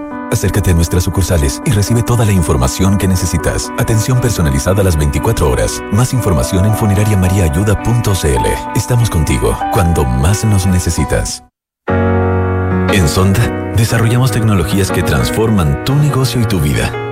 Acércate a nuestras sucursales y recibe toda la información que necesitas. Atención personalizada a las 24 horas. Más información en funerariamariaayuda.cl. Estamos contigo cuando más nos necesitas. En Sonda, desarrollamos tecnologías que transforman tu negocio y tu vida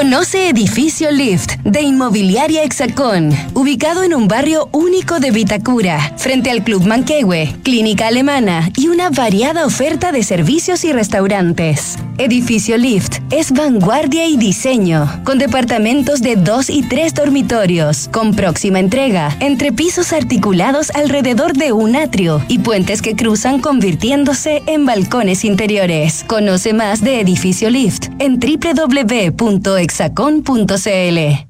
Conoce Edificio Lift de Inmobiliaria Hexacón, ubicado en un barrio único de Vitacura, frente al Club Manquehue, Clínica Alemana y una variada oferta de servicios y restaurantes. Edificio Lift es vanguardia y diseño, con departamentos de dos y tres dormitorios, con próxima entrega, entre pisos articulados alrededor de un atrio y puentes que cruzan convirtiéndose en balcones interiores. Conoce más de Edificio Lift en www.hexacon.cl.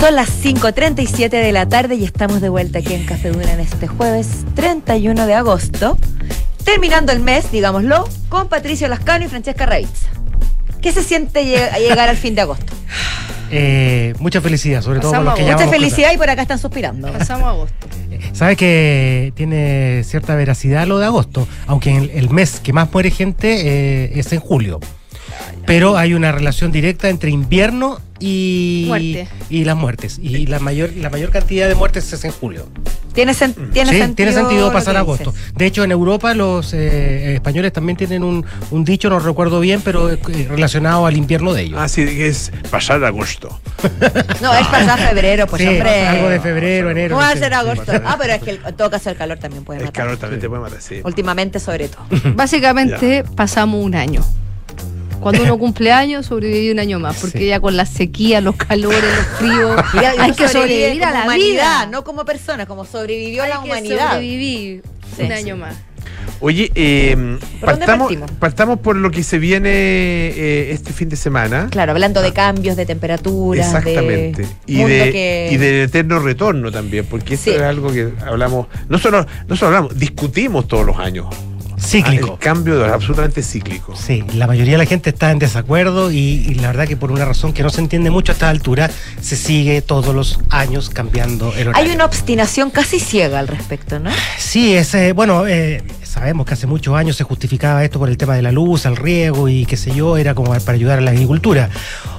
Son las 5.37 de la tarde y estamos de vuelta aquí en Café Duna en este jueves 31 de agosto. Terminando el mes, digámoslo, con Patricio Lascano y Francesca Reitz. ¿Qué se siente llegar al fin de agosto? Eh, mucha felicidad, sobre todo por los que Mucha felicidad y por acá están suspirando. Pasamos agosto. Sabes que tiene cierta veracidad lo de agosto, aunque el, el mes que más muere gente eh, es en julio. Pero hay una relación directa entre invierno y, Muerte. y las muertes. Y la mayor, la mayor cantidad de muertes es en julio. Tiene, sen- tiene Sí, sentido. tiene sentido pasar agosto. De hecho, en Europa los eh, españoles también tienen un, un dicho, no recuerdo bien, pero eh, relacionado al invierno de ellos. Ah, sí, que es pasar agosto. No, es pasar febrero, pues Sí, hombre. algo de febrero, enero. No va a ser agosto. Ah, pero es que el- en todo caso el calor también puede El matar. calor también te puede matar, sí. Últimamente, sobre todo. Básicamente pasamos un año. Cuando uno cumple años, sobrevive un año más, porque Sí. ya con la sequía, los calores, los fríos, hay que sobrevivir a la humanidad, vida. no como persona, como sobrevivió Hay la que humanidad. sobrevivir Sí, un sí. año más. Oye, eh, ¿Por dónde partamos, por lo que se viene eh, este fin de semana. Claro, hablando de cambios, de temperaturas, Exactamente. de Y, de, que... y del eterno retorno también, porque esto Sí. es algo que hablamos, no solo, no solo hablamos, discutimos todos los años. Cíclico. El cambio de absolutamente cíclico. Sí, la mayoría de la gente está en desacuerdo y, y la verdad que por una razón que no se entiende mucho a esta altura, se sigue todos los años cambiando el horario. Hay una obstinación casi ciega al respecto, ¿no? Sí, es, eh, bueno, eh, sabemos que hace muchos años se justificaba esto por el tema de la luz, el riego y qué sé yo, era como para ayudar a la agricultura.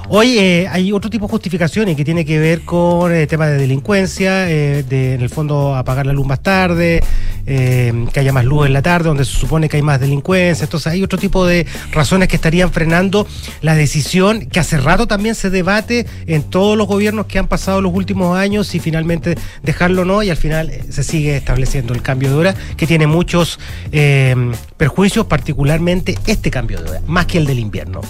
Hoy eh, hay otro tipo de justificaciones que tiene que ver con el tema de delincuencia, eh, de en el fondo apagar la luz más tarde, eh, que haya más luz en la tarde, donde se supone que hay más delincuencia. Entonces hay otro tipo de razones que estarían frenando la decisión que hace rato también se debate en todos los gobiernos que han pasado los últimos años y finalmente dejarlo o no y al final eh, se sigue estableciendo el cambio de hora que tiene muchos eh, perjuicios, particularmente este cambio de hora, más que el del invierno.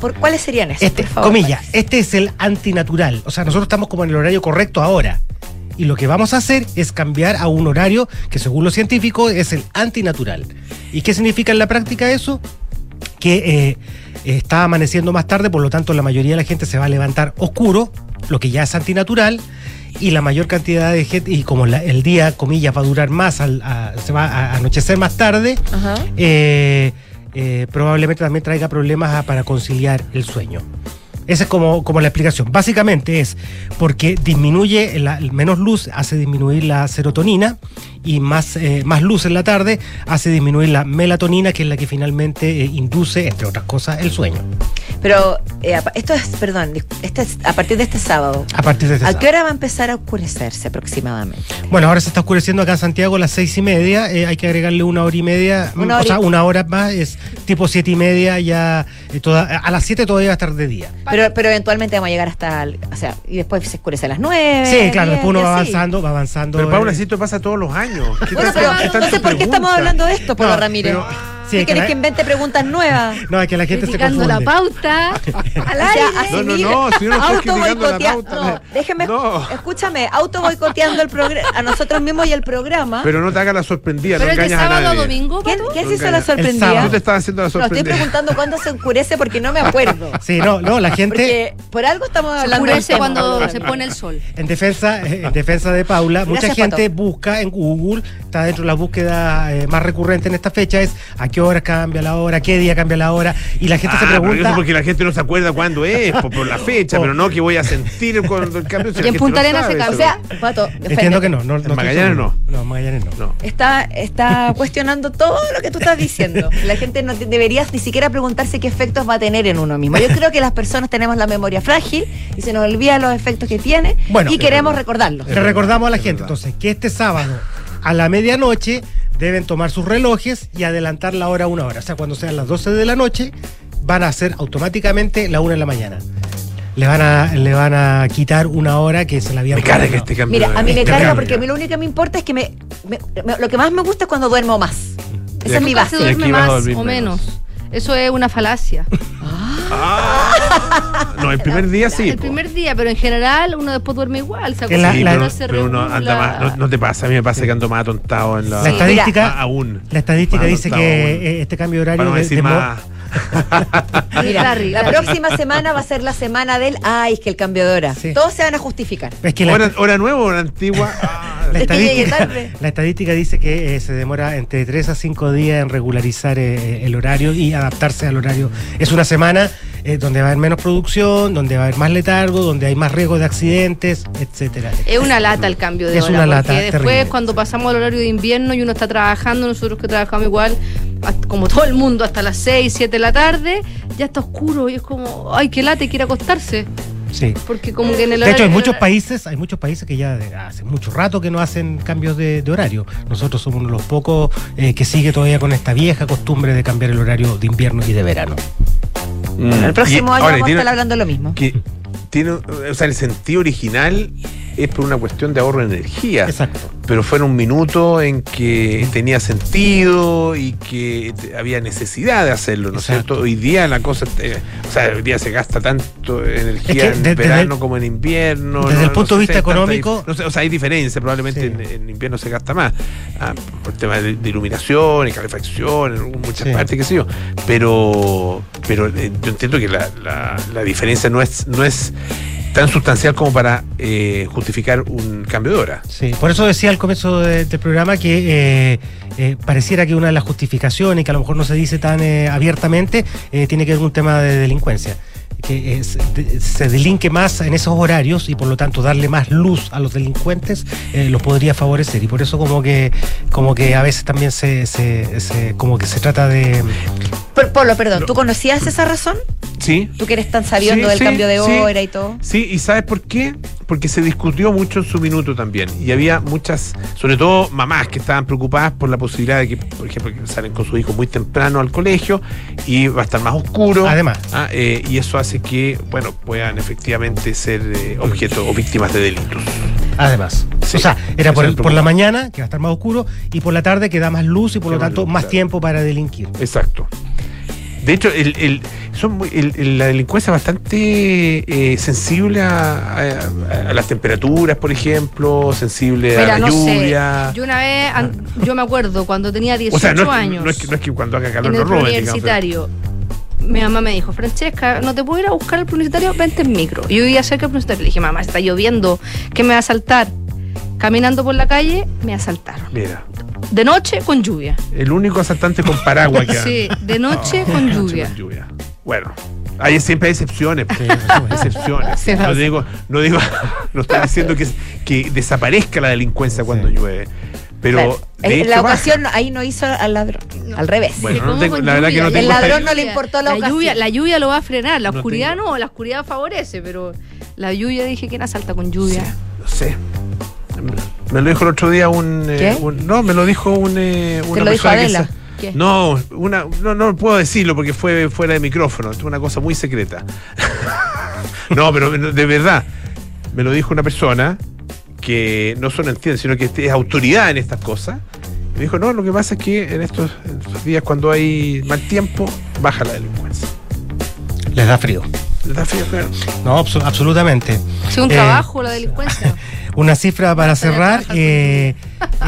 ¿Por cuáles serían esos? Este, por favor? comilla, este es el antinatural. O sea, nosotros estamos como en el horario correcto ahora. Y lo que vamos a hacer es cambiar a un horario que según los científicos es el antinatural. ¿Y qué significa en la práctica eso? Que eh, está amaneciendo más tarde, por lo tanto la mayoría de la gente se va a levantar oscuro, lo que ya es antinatural, y la mayor cantidad de gente, y como la- el día, comillas, va a durar más, al- a- se va a anochecer más tarde, Ajá. eh, eh, probablemente también traiga problemas a- para conciliar el sueño. Esa es como, como la explicación. Básicamente es porque disminuye, la menos luz hace disminuir la serotonina y más, eh, más luz en la tarde hace disminuir la melatonina, que es la que finalmente eh, induce, entre otras cosas, el sueño. Pero eh, esto es, perdón, este es a partir de este sábado. A partir de este ¿A sábado. qué hora va a empezar a oscurecerse aproximadamente? Bueno, ahora se está oscureciendo acá en Santiago a las seis y media. eh, hay que agregarle una hora y media. Una mm, hora o sea, y- una hora más. Es tipo siete y media. Ya eh, toda- a las siete todavía va a estar de día. Pero, pero eventualmente vamos a llegar hasta, el- o sea, y después se oscurece a las nueve. Sí, claro. 10, Después uno va avanzando, va avanzando. Pero Paula, eh, si esto pasa todos los años. ¿Qué Bueno, pero no sé por qué estamos hablando de esto, Polo No, Ramírez. pero- sí, ¿Qué que querés que invente preguntas nuevas? No, es que la gente se confunde. la pauta al aire. No, no, no, si yo no auto-boicotea- pauta. No, déjeme, No. escúchame, auto boicoteando el programa, a nosotros mismos y el programa. Pero no te hagas la sorprendida, Pero no el de engañas sábado a nadie. domingo, ¿Quién, quién No se hizo la sorprendida? sábado. Tú te estás haciendo la No, estoy sorprendida. preguntando cuándo se oscurece porque no me acuerdo. Sí, no, no, la gente. Porque por algo estamos Se hablando de oscurece esto. cuando se pone el sol. En defensa, eh, en defensa de Paula, mucha Gracias, gente Pato. busca en Google, está dentro de la búsqueda eh, más recurrente en esta fecha, es a qué hora cambia la hora, qué día cambia la hora, y la gente Ah, se pero pregunta. eso porque la gente no se acuerda cuándo es, por, por la fecha, Oh. pero no que voy a sentir cuando el cambio. si Y en Punta no Arenas sabe se eso. O sea, Pato, Entiendo que no, no, no Magallanes seguro. No, Magallanes no. No. Está, está cuestionando todo lo que tú estás diciendo. La gente no te- debería ni siquiera preguntarse qué efectos va a tener en uno mismo. Yo creo que las personas tenemos la memoria frágil y se nos olvidan los efectos que tiene Bueno, y queremos recordarlos. Le recordamos a la gente entonces que este sábado a la medianoche deben tomar sus relojes y adelantar la hora una hora. O sea, cuando sean las 12 de la noche, van a hacer automáticamente la una de la mañana. Le van a, le van a quitar una hora que se la habían Me carga programado. este cambio. Mira, a mí me Este carga cambio. porque a mí lo único que me importa es que me, me- me- lo que más me gusta es cuando duermo más. Esa es mi se base. Y duerme más o menos. menos. Eso es una falacia. No, el primer día sí. el po. primer día, pero en general uno después duerme igual. Se En la- Sí, acuesta, pero, uno se pero uno anda más, no, no te pasa, a mí me pasa que ando más atontado en la, La estadística, Ah, aún. la estadística Más dice que aún. eh, este cambio de Para horario no de- decir demo- más. Mira, Larry, la próxima semana va a ser la semana del ay, es que el cambio de hora. Sí. Todos se van a justificar. es que la, ¿Hora, hora nueva o hora antigua? La estadística, tarde. la estadística dice que eh, se demora entre 3 a 5 días en regularizar eh, el horario y adaptarse al horario. Es una semana eh, donde va a haber menos producción, donde va a haber más letargo, donde hay más riesgo de accidentes, etcétera. Es una lata el cambio de Es hora. una lata porque después, terrible. cuando pasamos al horario de invierno y uno está trabajando, nosotros que trabajamos igual, como todo el mundo, hasta las 6, 7 de la tarde, ya está oscuro y es como, ay, qué lata, y quiere acostarse. Sí. Porque como que en el De hecho, hay muchos países, hay muchos países que ya hace mucho rato que no hacen cambios de, de horario. Nosotros somos uno de los pocos eh, que sigue todavía con esta vieja costumbre de cambiar el horario de invierno y de verano. Bueno, el próximo Y- año ahora, vamos a estar hablando lo mismo. que tiene, o sea, el sentido original es por una cuestión de ahorro de energía. Exacto. Pero fue en un minuto en que tenía sentido y que había necesidad de hacerlo, ¿no es cierto? Hoy día la cosa, eh, o sea, hoy día se gasta tanto energía Es que en desde verano como en invierno. desde el punto de vista tanta económico- dif- no sé, o sea, hay diferencia, probablemente Sí. en, en invierno se gasta más, ah, por temas de, de iluminación y calefacción, en muchas Sí. partes, qué sé yo. Pero, pero eh, yo entiendo que la, la- la diferencia no es, no es tan sustancial como para eh, justificar un cambio de hora. Sí, por eso decía al comienzo de- del programa que eh, eh, pareciera que una de las justificaciones, que a lo mejor no se dice tan abiertamente, tiene que ver con un tema de delincuencia. Que se delinque más en esos horarios y por lo tanto darle más luz a los delincuentes los podría favorecer. Y por eso como que, como que a veces también se- como que se trata de. Por- Polo, perdón, ¿tú conocías esa razón? Sí. ¿Tú que eres tan sabiendo Sí, del sí, cambio de sí. hora y todo? Sí, y ¿sabes por qué? Porque se discutió mucho en su minuto también. Y había muchas, sobre todo mamás, que estaban preocupadas por la posibilidad de que, por ejemplo, que salen con sus hijos muy temprano al colegio y va a estar más oscuro. Además. Ah, eh, y eso hace que, bueno, puedan efectivamente ser eh, objeto o víctimas de delitos. Además. Sí, o sea, era por, es el- por la mañana, que va a estar más oscuro, y por la tarde que da más luz y por lo tanto luz, más claro. tiempo para delinquir. Exacto. De hecho, el, el- son muy- el- el- la delincuencia es bastante eh, sensible a, a- a las temperaturas, por ejemplo, sensible Mira, a la no lluvia. sé. Yo una vez, an- yo me acuerdo, cuando tenía 18 O sea, no es, que- años. no es que, no es que cuando haga calor en no el digamos, pero- universitario. Mi mamá me dijo, Francesca, ¿no te puedo ir a buscar al universitario? Vente en micro. Y yo vivía cerca del universitario. Le dije, mamá, está lloviendo, ¿qué me va a saltar? Caminando por la calle, me asaltaron. Mira, De noche con lluvia. el único asaltante con paraguas que Sí, de noche Ah, con de noche lluvia. con lluvia. Bueno, hay, siempre hay excepciones. excepciones. Sí, no sí. digo, no digo, no estoy diciendo que, que desaparezca la delincuencia cuando llueve. Pero Claro. de hecho, la baja. ocasión ahí no hizo al ladrón, al revés. Bueno, no ¿Cómo tengo- con la verdad que no lluvia? tengo El ladrón no le importó la ocasión. lluvia, la lluvia lo va a frenar, la No oscuridad tengo- no, la oscuridad favorece, pero la lluvia dije que asalta con lluvia. No sé. Me lo dijo el otro día un. eh, ¿Qué? un- no, me lo dijo un. eh, una lo dijo persona que Adela? ¿Qué? No, una, no, no puedo decirlo porque fue fuera de micrófono. Es una cosa muy secreta. no, pero de verdad. Me lo dijo una persona que no solo entiende, sino que es autoridad en estas cosas. Me dijo, no, lo que pasa es que en estos, en estos días cuando hay mal tiempo, baja la delincuencia. Les da frío. ¿Le da frío, claro? No, abso- absolutamente. Es un Eh, trabajo la delincuencia. Una cifra para cerrar, eh,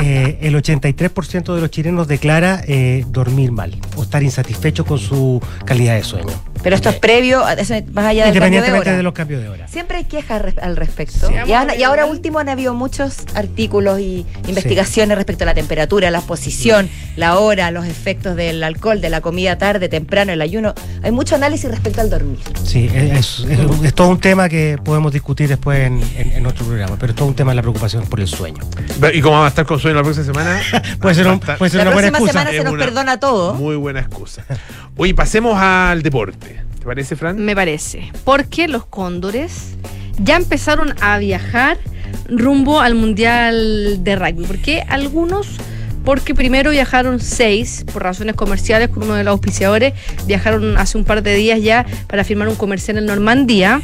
eh, el 83% de los chilenos declara eh, dormir mal o estar insatisfecho con su calidad de sueño. Pero esto es previo, más allá del cambio de Independientemente hora. de los cambios de hora. Siempre hay quejas al respecto. Sí, y, ahora último han habido muchos artículos y investigaciones respecto a la temperatura, la posición, la hora, los efectos del alcohol, de la comida tarde, temprano, el ayuno. Hay mucho análisis respecto al dormir. Sí, es, es- es todo un tema que podemos discutir después en, en- en otro programa, pero es todo un tema de la preocupación por el sueño. ¿Y cómo va a estar con sueño la próxima semana? Puede ser, un- puede ser La una buena próxima excusa. semana se nos una- perdona todo. Muy buena excusa. Oye, pasemos al deporte. ¿Te parece, Fran? Me parece. Porque los cóndores ya empezaron a viajar rumbo al Mundial de Rugby. ¿Por qué? Algunos, porque primero viajaron seis por razones comerciales con uno de los auspiciadores. Viajaron hace un par de días ya para firmar un comercial en Normandía.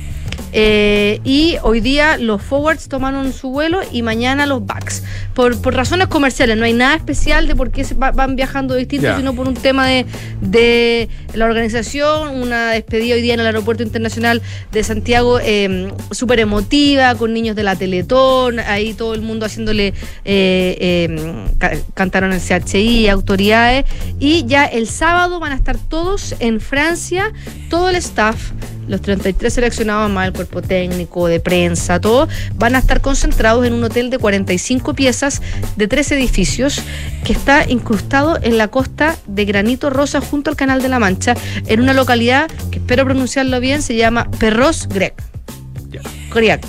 Eh, y hoy día los forwards tomaron su vuelo y mañana los backs. Por, por razones comerciales, no hay nada especial de por qué se va- van viajando distintos, sino por un tema de, de la organización, una despedida hoy día en el Aeropuerto Internacional de Santiago eh, súper emotiva, con niños de la Teletón, ahí todo el mundo haciéndole, eh, ca- cantaron el CHI, autoridades, y ya el sábado van a estar todos en Francia, todo el staff, los 33 seleccionados más el cuerpo técnico, de prensa, todo, van a estar concentrados en un hotel de 45 piezas de tres edificios que está incrustado en la costa de Granito Rosa junto al Canal de la Mancha, en una localidad que espero pronunciarlo bien, se llama Perros. Ya. Grieg.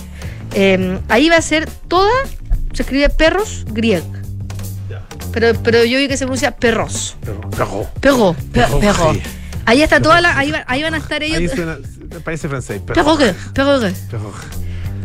Eh, ahí va a ser toda, se escribe Perros Grieg. Pero, pero yo vi que se pronuncia Perros. Pero, pero- Perro. pero- Perro. sí. Ahí está toda la, ahí, ahí van a estar ellos. Ahí suena, parece francés. pero- pero-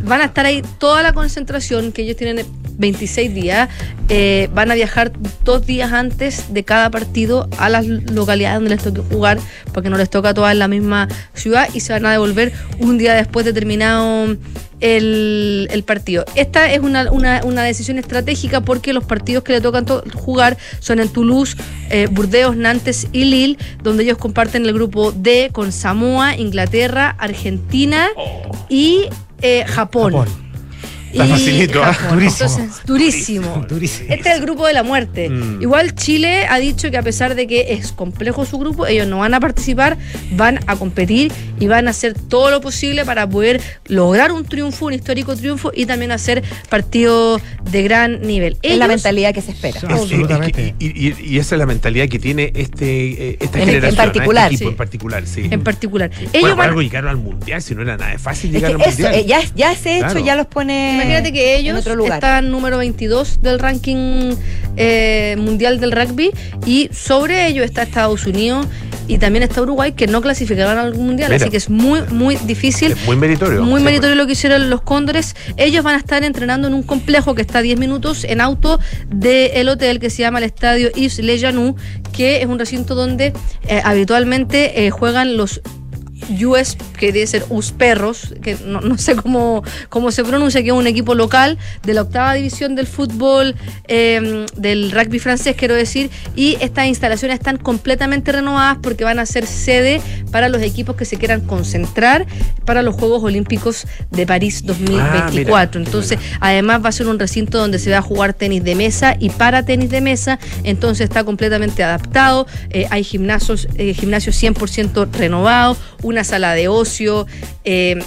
Van a estar ahí toda la concentración, que ellos tienen 26 días. eh, van a viajar dos días antes de cada partido a las localidades donde les toque jugar, porque no les toca todas en la misma ciudad y se van a devolver un día después de terminado el, el partido. Esta es una, una- una decisión estratégica porque los partidos que le tocan to- jugar son en Toulouse, eh, Burdeos, Nantes y Lille, donde ellos comparten el grupo D con Samoa, Inglaterra, Argentina y eh, Japón. Japón. Está Y facilito, ¿ah? Japón. Durísimo. Entonces, durísimo. Durísimo. Este es el grupo de la muerte. Mm. Igual Chile ha dicho que a pesar de que es complejo su grupo, ellos no van a participar, van a competir y van a hacer todo lo posible para poder lograr un triunfo, un histórico triunfo y también hacer partidos de gran nivel. Es la mentalidad que se espera. Sí. Absolutamente. Y, y- y esa es la mentalidad que tiene este, eh, esta En- en generación. ¿eh? particular, Este equipo sí. en particular, sí. en particular. Bueno, Ellos por van, algo llegaron al mundial, si no era nada de fácil Es llegar que al eso, mundial. eh, ya, ya ese hecho Claro. ya los pone Imagínate que ellos en otro lugar. están número 22 del ranking eh, mundial del rugby y sobre ellos está Estados Unidos y también está Uruguay que no clasificaron al mundial, Mira. así que es muy muy difícil. Es muy meritorio. Muy Sí, meritorio lo que hicieron los Cóndores. Ellos van a estar entrenando en un complejo que está a 10 minutos en auto del hotel que se llama el Estadio Yves Le Janou, que es un recinto donde eh, habitualmente eh, juegan los US, que debe ser US Perros, que no, no sé cómo, cómo se pronuncia, que es un equipo local de la octava división del fútbol, eh, del rugby francés, quiero decir, y estas instalaciones están completamente renovadas porque van a ser sede para los equipos que se quieran concentrar para los Juegos Olímpicos de París 2024. Ah, Entonces, además va a ser un recinto donde se va a jugar tenis de mesa y para tenis de mesa, entonces está completamente adaptado, eh, hay gimnasios, eh, gimnasios 100% renovados, una sala de ocio, eh,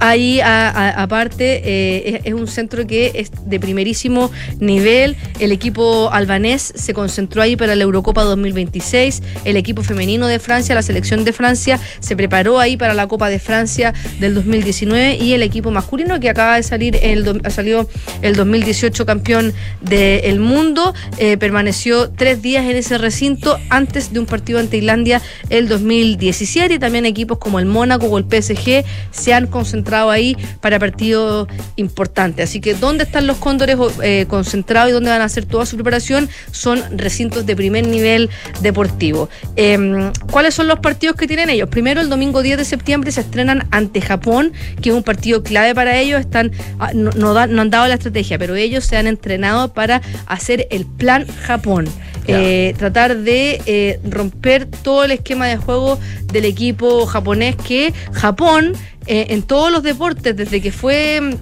Ahí, aparte, eh, es, un centro que es de primerísimo nivel. El equipo albanés se concentró ahí para la Eurocopa 2026. El equipo femenino de Francia, la selección de Francia, se preparó ahí para la Copa de Francia del 2019. Y el equipo masculino que acaba de salir, el, salió el 2018 campeón del mundo, eh, permaneció tres días en ese recinto antes de un partido ante Islandia el 2017. Y también equipos como el Mónaco o el PSG se han concentrado ahí para partidos importantes. Así que dónde están los cóndores eh, concentrados y dónde van a hacer toda su preparación son recintos de primer nivel deportivo. Eh, ¿Cuáles son los partidos que tienen ellos? Primero, el domingo 10 de septiembre se estrenan ante Japón, que es un partido clave para ellos. Están, ah, no, no da- no han dado la estrategia, pero ellos se han entrenado para hacer el plan Japón. Eh, tratar de eh, romper todo el esquema de juego del equipo japonés que Japón eh, en todos los deportes desde que fue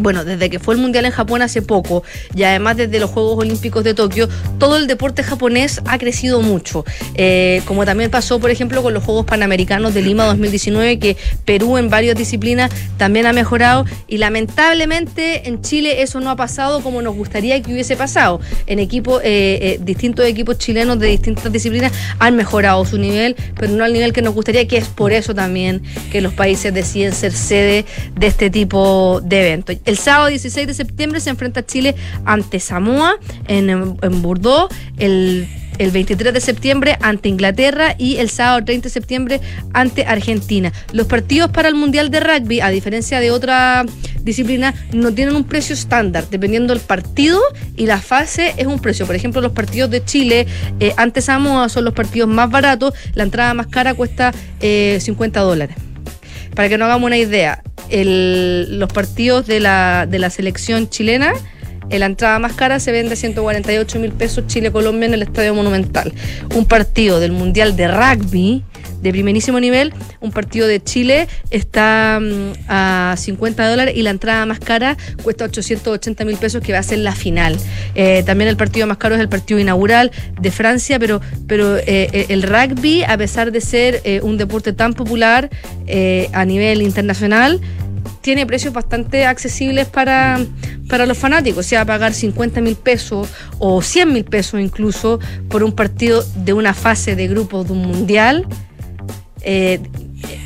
bueno, desde que fue el Mundial en Japón hace poco y además desde los Juegos Olímpicos de Tokio, todo el deporte japonés ha crecido mucho. Eh, como también pasó, por ejemplo, con los Juegos Panamericanos de Lima 2019, que Perú en varias disciplinas también ha mejorado y lamentablemente en Chile eso no ha pasado como nos gustaría que hubiese pasado. En equipos, eh, eh, distintos equipos chilenos de distintas disciplinas han mejorado su nivel, pero no al nivel que nos gustaría, que es por eso también que los países deciden ser sede de este tipo de eventos. El sábado 16 de septiembre se enfrenta Chile ante Samoa en, Bordeaux. El el 23 de septiembre ante Inglaterra y el sábado 30 de septiembre ante Argentina. Los partidos para el Mundial de Rugby, a diferencia de otra disciplina, no tienen un precio estándar. Dependiendo del partido y la fase, es un precio. Por ejemplo, los partidos de Chile eh, ante Samoa son los partidos más baratos. La entrada más cara cuesta eh, 50 dólares. Para que no hagamos una idea, el- los partidos de la, de la selección chilena, en la entrada más cara se vende 148 mil pesos Chile-Colombia en el Estadio Monumental. Un partido del Mundial de Rugby de primerísimo nivel, un partido de Chile está mm, a 50 dólares y la entrada más cara cuesta 880 mil pesos que va a ser la final. Eh, también el partido más caro es el partido inaugural de Francia, pero, pero eh, el rugby, a pesar de ser eh, un deporte tan popular eh, a nivel internacional, tiene precios bastante accesibles para, para los fanáticos, o sea, pagar 50 mil pesos o 100 mil pesos incluso por un partido de una fase de grupos de un mundial, eh,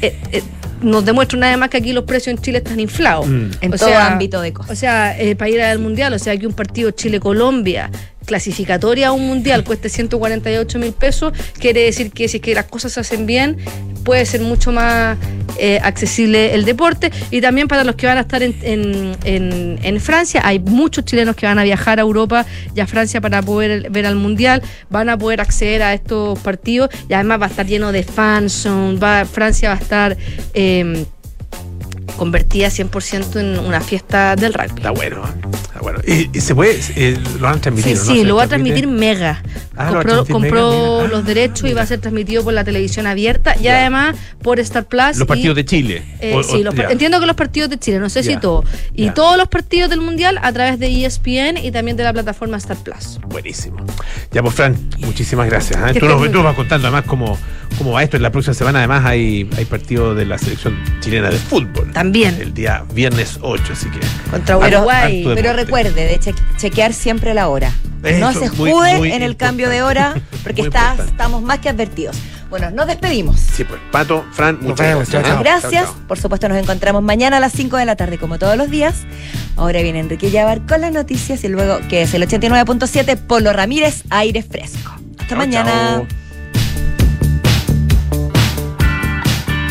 eh, eh, nos demuestra una vez más que aquí los precios en Chile están inflados. Mm. En O todo sea, ámbito de cosas. O sea, eh, para ir al mundial, o sea, que un partido Chile-Colombia clasificatoria a un mundial cueste 148 mil pesos, quiere decir que si es que las cosas se hacen bien, puede ser mucho más eh, accesible el deporte. Y también para los que van a estar en, en- en- Francia, hay muchos chilenos que van a viajar a Europa y a Francia para poder ver al mundial, van a poder acceder a estos partidos y además va a estar lleno de fans, va, Francia va a estar... eh, convertida 100% en una fiesta del rugby. Está bueno, ¿eh? está bueno. Y, y se puede, eh, lo van a Sí, sí, ¿Se lo va a transmite? transmitir Mega. Ah, lo va a compró transmitir compró Mega, mira. Ah, los derechos y va a ser transmitido por la televisión abierta y además por Star Plus. Los y, partidos de Chile. eh, O- sí, o- los ya. entiendo que los partidos de Chile, no sé si Ya, todo. Y ya. todos los partidos del Mundial a través de ESPN y también de la plataforma Star Plus. Buenísimo. Ya, pues, Fran, muchísimas gracias. ¿eh? Tú nos, tú vas contando además cómo, cómo va esto. En la próxima semana, además, hay, hay partido de la selección chilena de fútbol. También. El día viernes 8, así que. Contra Uruguay. Pero recuerde de che- chequear siempre la hora. no se es muy, jude muy en el importante. cambio de hora porque está- estamos más que advertidos. Bueno, nos despedimos. Sí, pues, Pato, Fran, muchas vemos, gracias. chao. Gracias. Chao, chao. Por supuesto, nos encontramos mañana a las 5 de la tarde, como todos los días. Ahora viene Enrique Llavar con las noticias y luego, que es el 89.7, Polo Ramírez, aire fresco. Hasta Chao, mañana. chao.